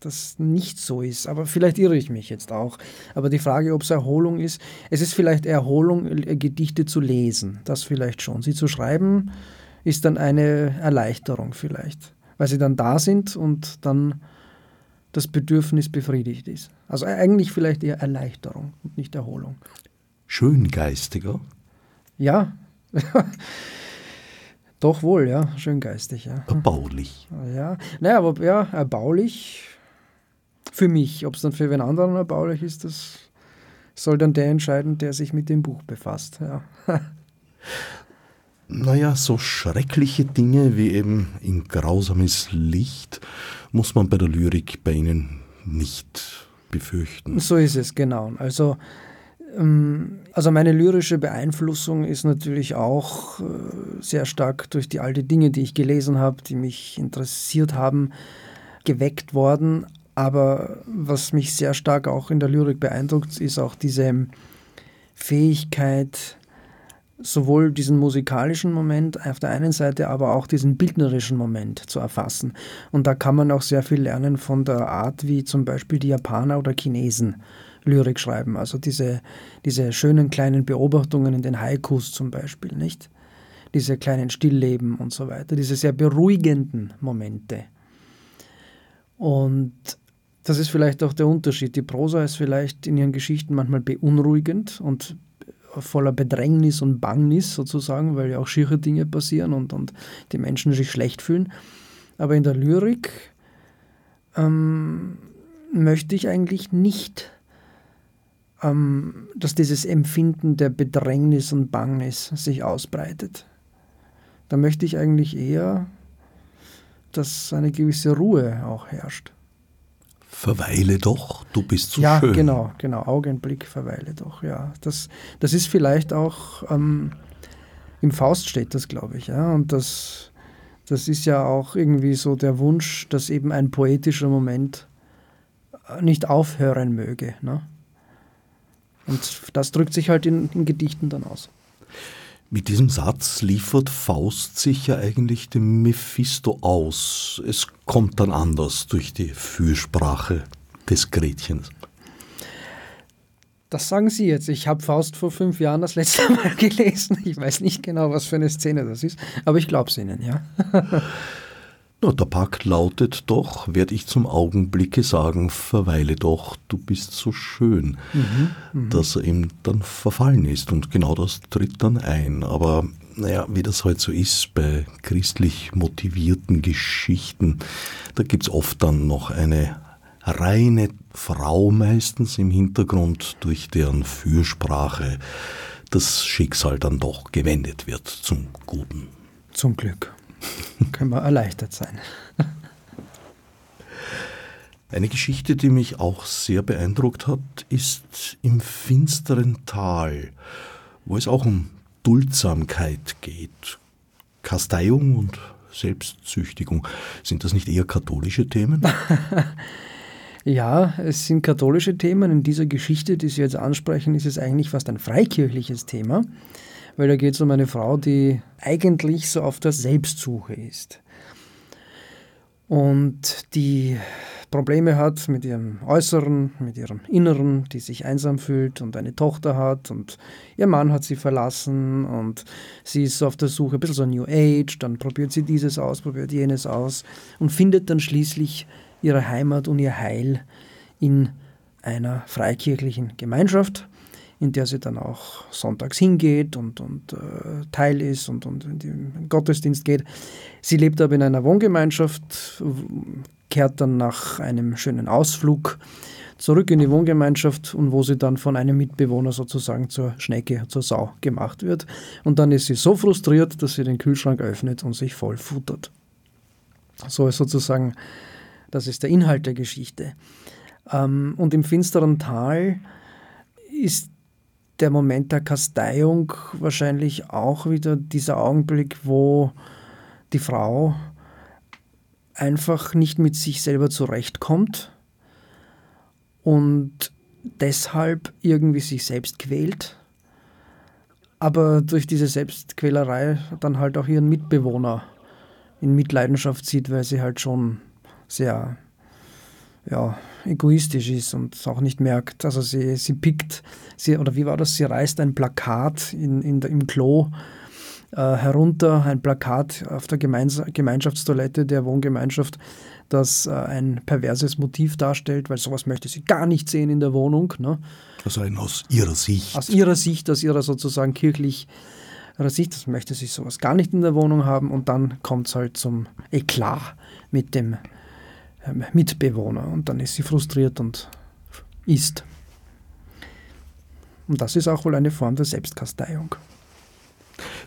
das nicht so ist. Aber vielleicht irre ich mich jetzt auch. Aber die Frage, ob es Erholung ist, es ist vielleicht Erholung, äh, Gedichte zu lesen. Das vielleicht schon. Sie zu schreiben ist dann eine Erleichterung vielleicht, weil sie dann da sind und dann das Bedürfnis befriedigt ist. Also eigentlich vielleicht eher Erleichterung und nicht Erholung. Schöngeistiger? Ja. Doch wohl, ja, schön geistig, ja. Erbaulich. Ja, naja, aber ja, erbaulich für mich. Ob es dann für wen anderen erbaulich ist, das soll dann der entscheiden, der sich mit dem Buch befasst, ja. Naja, so schreckliche Dinge wie eben in grausames Licht muss man bei der Lyrik bei Ihnen nicht befürchten. So ist es, genau. Also ähm, also meine lyrische Beeinflussung ist natürlich auch äh, sehr stark durch die alten Dinge, die ich gelesen habe, die mich interessiert haben, geweckt worden. Aber was mich sehr stark auch in der Lyrik beeindruckt, ist auch diese Fähigkeit, sowohl diesen musikalischen Moment auf der einen Seite, aber auch diesen bildnerischen Moment zu erfassen. Und da kann man auch sehr viel lernen von der Art, wie zum Beispiel die Japaner oder Chinesen Lyrik schreiben. Also diese, diese schönen kleinen Beobachtungen in den Haikus zum Beispiel, nicht? Diese kleinen Stillleben und so weiter, diese sehr beruhigenden Momente. Und das ist vielleicht auch der Unterschied. Die Prosa ist vielleicht in ihren Geschichten manchmal beunruhigend und voller Bedrängnis und Bangnis sozusagen, weil ja auch schiere Dinge passieren und, und die Menschen sich schlecht fühlen. Aber in der Lyrik ähm, möchte ich eigentlich nicht ähm, dass dieses Empfinden der Bedrängnis und Bangnis sich ausbreitet. Da möchte ich eigentlich eher, dass eine gewisse Ruhe auch herrscht. Verweile doch, du bist so ja, schön. Ja, genau, genau, Augenblick, verweile doch, ja. Das, das ist vielleicht auch, ähm, im Faust steht das, glaube ich, ja, und das, das ist ja auch irgendwie so der Wunsch, dass eben ein poetischer Moment nicht aufhören möge, ne? Und das drückt sich halt in, in Gedichten dann aus. Mit diesem Satz liefert Faust sich ja eigentlich dem Mephisto aus. Es kommt dann anders durch die Fürsprache des Gretchens. Das sagen Sie jetzt. Ich habe Faust vor fünf Jahren das letzte Mal gelesen. Ich weiß nicht genau, was für eine Szene das ist, aber ich glaube es Ihnen, ja. Na, der Pakt lautet doch, werde ich zum Augenblicke sagen, verweile doch, du bist so schön, mhm, mhm, dass er ihm dann verfallen ist. Und genau das tritt dann ein. Aber naja, wie das halt so ist bei christlich motivierten Geschichten, da gibt es oft dann noch eine reine Frau meistens im Hintergrund, durch deren Fürsprache das Schicksal dann doch gewendet wird zum Guten. Zum Glück. Können wir erleichtert sein. Eine Geschichte, die mich auch sehr beeindruckt hat, ist im finsteren Tal, wo es auch um Duldsamkeit geht. Kasteiung und Selbstzüchtigung. Sind das nicht eher katholische Themen? ja, es sind katholische Themen. In dieser Geschichte, die Sie jetzt ansprechen, ist es eigentlich fast ein freikirchliches Thema, weil da geht es um eine Frau, die eigentlich so auf der Selbstsuche ist. Und die Probleme hat mit ihrem Äußeren, mit ihrem Inneren, die sich einsam fühlt und eine Tochter hat und ihr Mann hat sie verlassen und sie ist auf der Suche, ein bisschen so New Age, dann probiert sie dieses aus, probiert jenes aus und findet dann schließlich ihre Heimat und ihr Heil in einer freikirchlichen Gemeinschaft, in der sie dann auch sonntags hingeht und, und äh, Teil ist und, und in den Gottesdienst geht. Sie lebt aber in einer Wohngemeinschaft, kehrt dann nach einem schönen Ausflug zurück in die Wohngemeinschaft und wo sie dann von einem Mitbewohner sozusagen zur Schnecke, zur Sau gemacht wird. Und dann ist sie so frustriert, dass sie den Kühlschrank öffnet und sich voll futtert. So ist sozusagen, das ist der Inhalt der Geschichte. Ähm, und im finsteren Tal ist der Moment der Kasteiung wahrscheinlich auch wieder dieser Augenblick, wo die Frau einfach nicht mit sich selber zurechtkommt und deshalb irgendwie sich selbst quält, aber durch diese Selbstquälerei dann halt auch ihren Mitbewohner in Mitleidenschaft zieht, weil sie halt schon sehr ja, egoistisch ist und es auch nicht merkt. Also sie, sie pickt, sie, oder wie war das, sie reißt ein Plakat in, in im Klo äh, herunter ein Plakat auf der Gemeins Gemeinschaftstoilette der Wohngemeinschaft, das äh, ein perverses Motiv darstellt, weil sowas möchte sie gar nicht sehen in der Wohnung. Ne? Also ein aus ihrer Sicht. Aus ihrer Sicht, aus ihrer sozusagen kirchlich Sicht, das möchte sie sowas gar nicht in der Wohnung haben und dann kommt es halt zum Eklat mit dem Mitbewohner und dann ist sie frustriert und isst. Und das ist auch wohl eine Form der Selbstkasteiung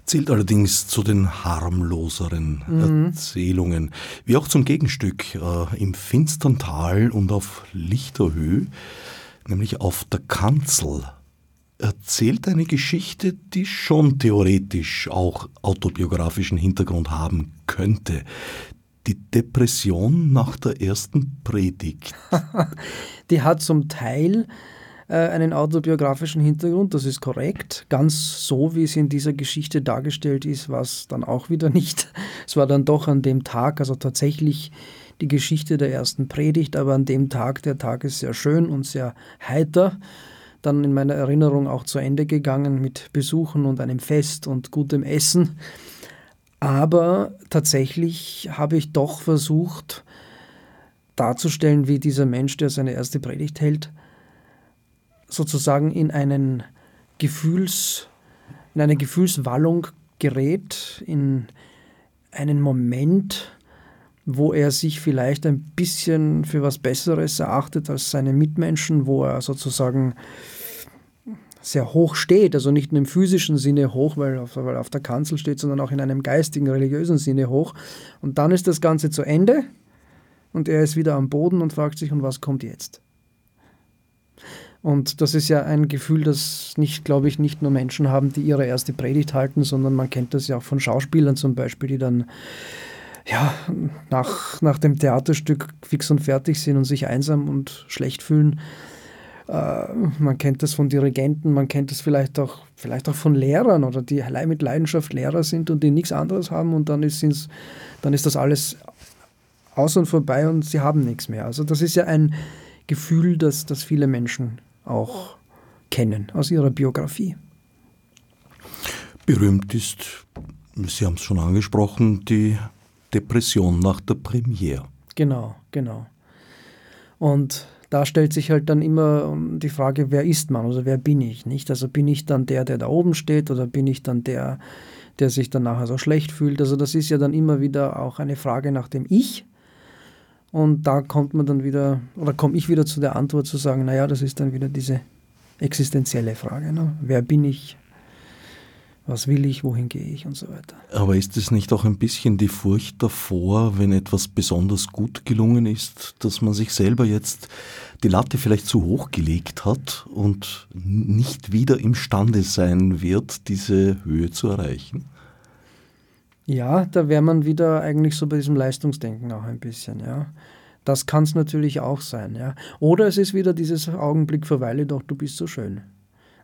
zählt allerdings zu den harmloseren mhm. Erzählungen, wie auch zum Gegenstück äh, im finstern Tal und auf lichter Höhe, nämlich auf der Kanzel, erzählt eine Geschichte, die schon theoretisch auch autobiografischen Hintergrund haben könnte. Die Depression nach der ersten Predigt. die hat zum Teil äh, einen autobiografischen Hintergrund, das ist korrekt. Ganz so, wie es in dieser Geschichte dargestellt ist, war es dann auch wieder nicht. Es war dann doch an dem Tag, also tatsächlich die Geschichte der ersten Predigt, aber an dem Tag, der Tag ist sehr schön und sehr heiter, dann in meiner Erinnerung auch zu Ende gegangen mit Besuchen und einem Fest und gutem Essen. Aber tatsächlich habe ich doch versucht darzustellen, wie dieser Mensch, der seine erste Predigt hält, sozusagen in einen Gefühls, in eine Gefühlswallung gerät, in einen Moment, wo er sich vielleicht ein bisschen für was Besseres erachtet als seine Mitmenschen, wo er sozusagen sehr hoch steht, also nicht nur im physischen Sinne hoch, weil auf, weil auf der Kanzel steht, sondern auch in einem geistigen, religiösen Sinne hoch. Und dann ist das Ganze zu Ende und er ist wieder am Boden und fragt sich, und was kommt jetzt? Und das ist ja ein Gefühl, das nicht, glaube ich, nicht nur Menschen haben, die ihre erste Predigt halten, sondern man kennt das ja auch von Schauspielern zum Beispiel, die dann ja, nach, nach dem Theaterstück fix und fertig sind und sich einsam und schlecht fühlen. Äh, man kennt das von Dirigenten, man kennt das vielleicht auch, vielleicht auch von Lehrern oder die mit Leidenschaft Lehrer sind und die nichts anderes haben und dann ist, dann ist das alles aus und vorbei und sie haben nichts mehr. Also das ist ja ein Gefühl, das, das viele Menschen auch kennen aus ihrer Biografie. Berühmt ist, Sie haben es schon angesprochen, die Depression nach der Premiere. Genau, genau. Und da stellt sich halt dann immer die Frage, wer ist man oder wer bin ich, nicht? Also bin ich dann der, der da oben steht oder bin ich dann der, der sich dann nachher so schlecht fühlt? Also das ist ja dann immer wieder auch eine Frage nach dem Ich. Und da kommt man dann wieder, oder komme ich wieder zu der Antwort zu sagen, naja, das ist dann wieder diese existenzielle Frage. Ne? Wer bin ich? Was will ich? Wohin gehe ich? Und so weiter. Aber ist es nicht auch ein bisschen die Furcht davor, wenn etwas besonders gut gelungen ist, dass man sich selber jetzt die Latte vielleicht zu hoch gelegt hat und nicht wieder imstande sein wird, diese Höhe zu erreichen? Ja, da wäre man wieder eigentlich so bei diesem Leistungsdenken auch ein bisschen, ja. Das kann es natürlich auch sein, ja. Oder es ist wieder dieses Augenblick, verweile doch, du bist so schön.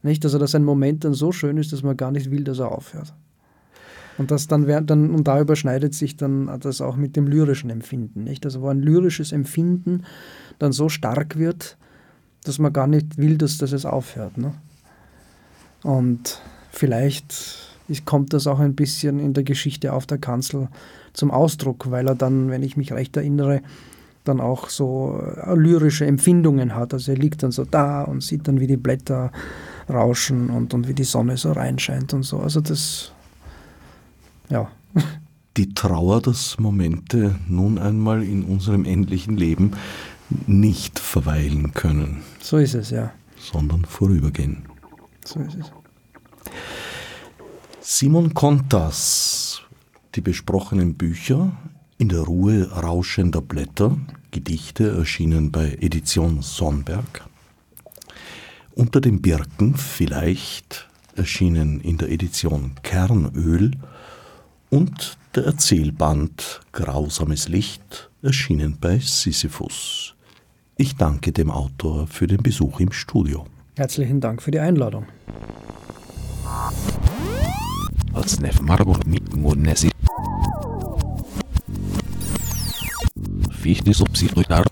Nicht? Also, dass ein Moment dann so schön ist, dass man gar nicht will, dass er aufhört. Und das dann, dann und da überschneidet sich dann das auch mit dem lyrischen Empfinden, nicht? Also, wo ein lyrisches Empfinden dann so stark wird, dass man gar nicht will, dass, dass es aufhört. Ne? Und vielleicht kommt das auch ein bisschen in der Geschichte auf der Kanzel zum Ausdruck, weil er dann, wenn ich mich recht erinnere, dann auch so äh, lyrische Empfindungen hat. Also er liegt dann so da und sieht dann, wie die Blätter rauschen und, und wie die Sonne so reinscheint und so. Also das, ja. Die Trauer, dass Momente nun einmal in unserem endlichen Leben nicht verweilen können. So ist es, ja. Sondern vorübergehen. So ist es. Simon Contas, die besprochenen Bücher in der Ruhe rauschender Blätter, Gedichte erschienen bei Edition Sonnberg. Unter den Birken vielleicht erschienen in der Edition Kernöl und der Erzählband Grausames Licht erschienen bei Sisyphus. Ich danke dem Autor für den Besuch im Studio. Herzlichen Dank für die Einladung. Als Nef Margot mit Monesi. Fichte subsidiar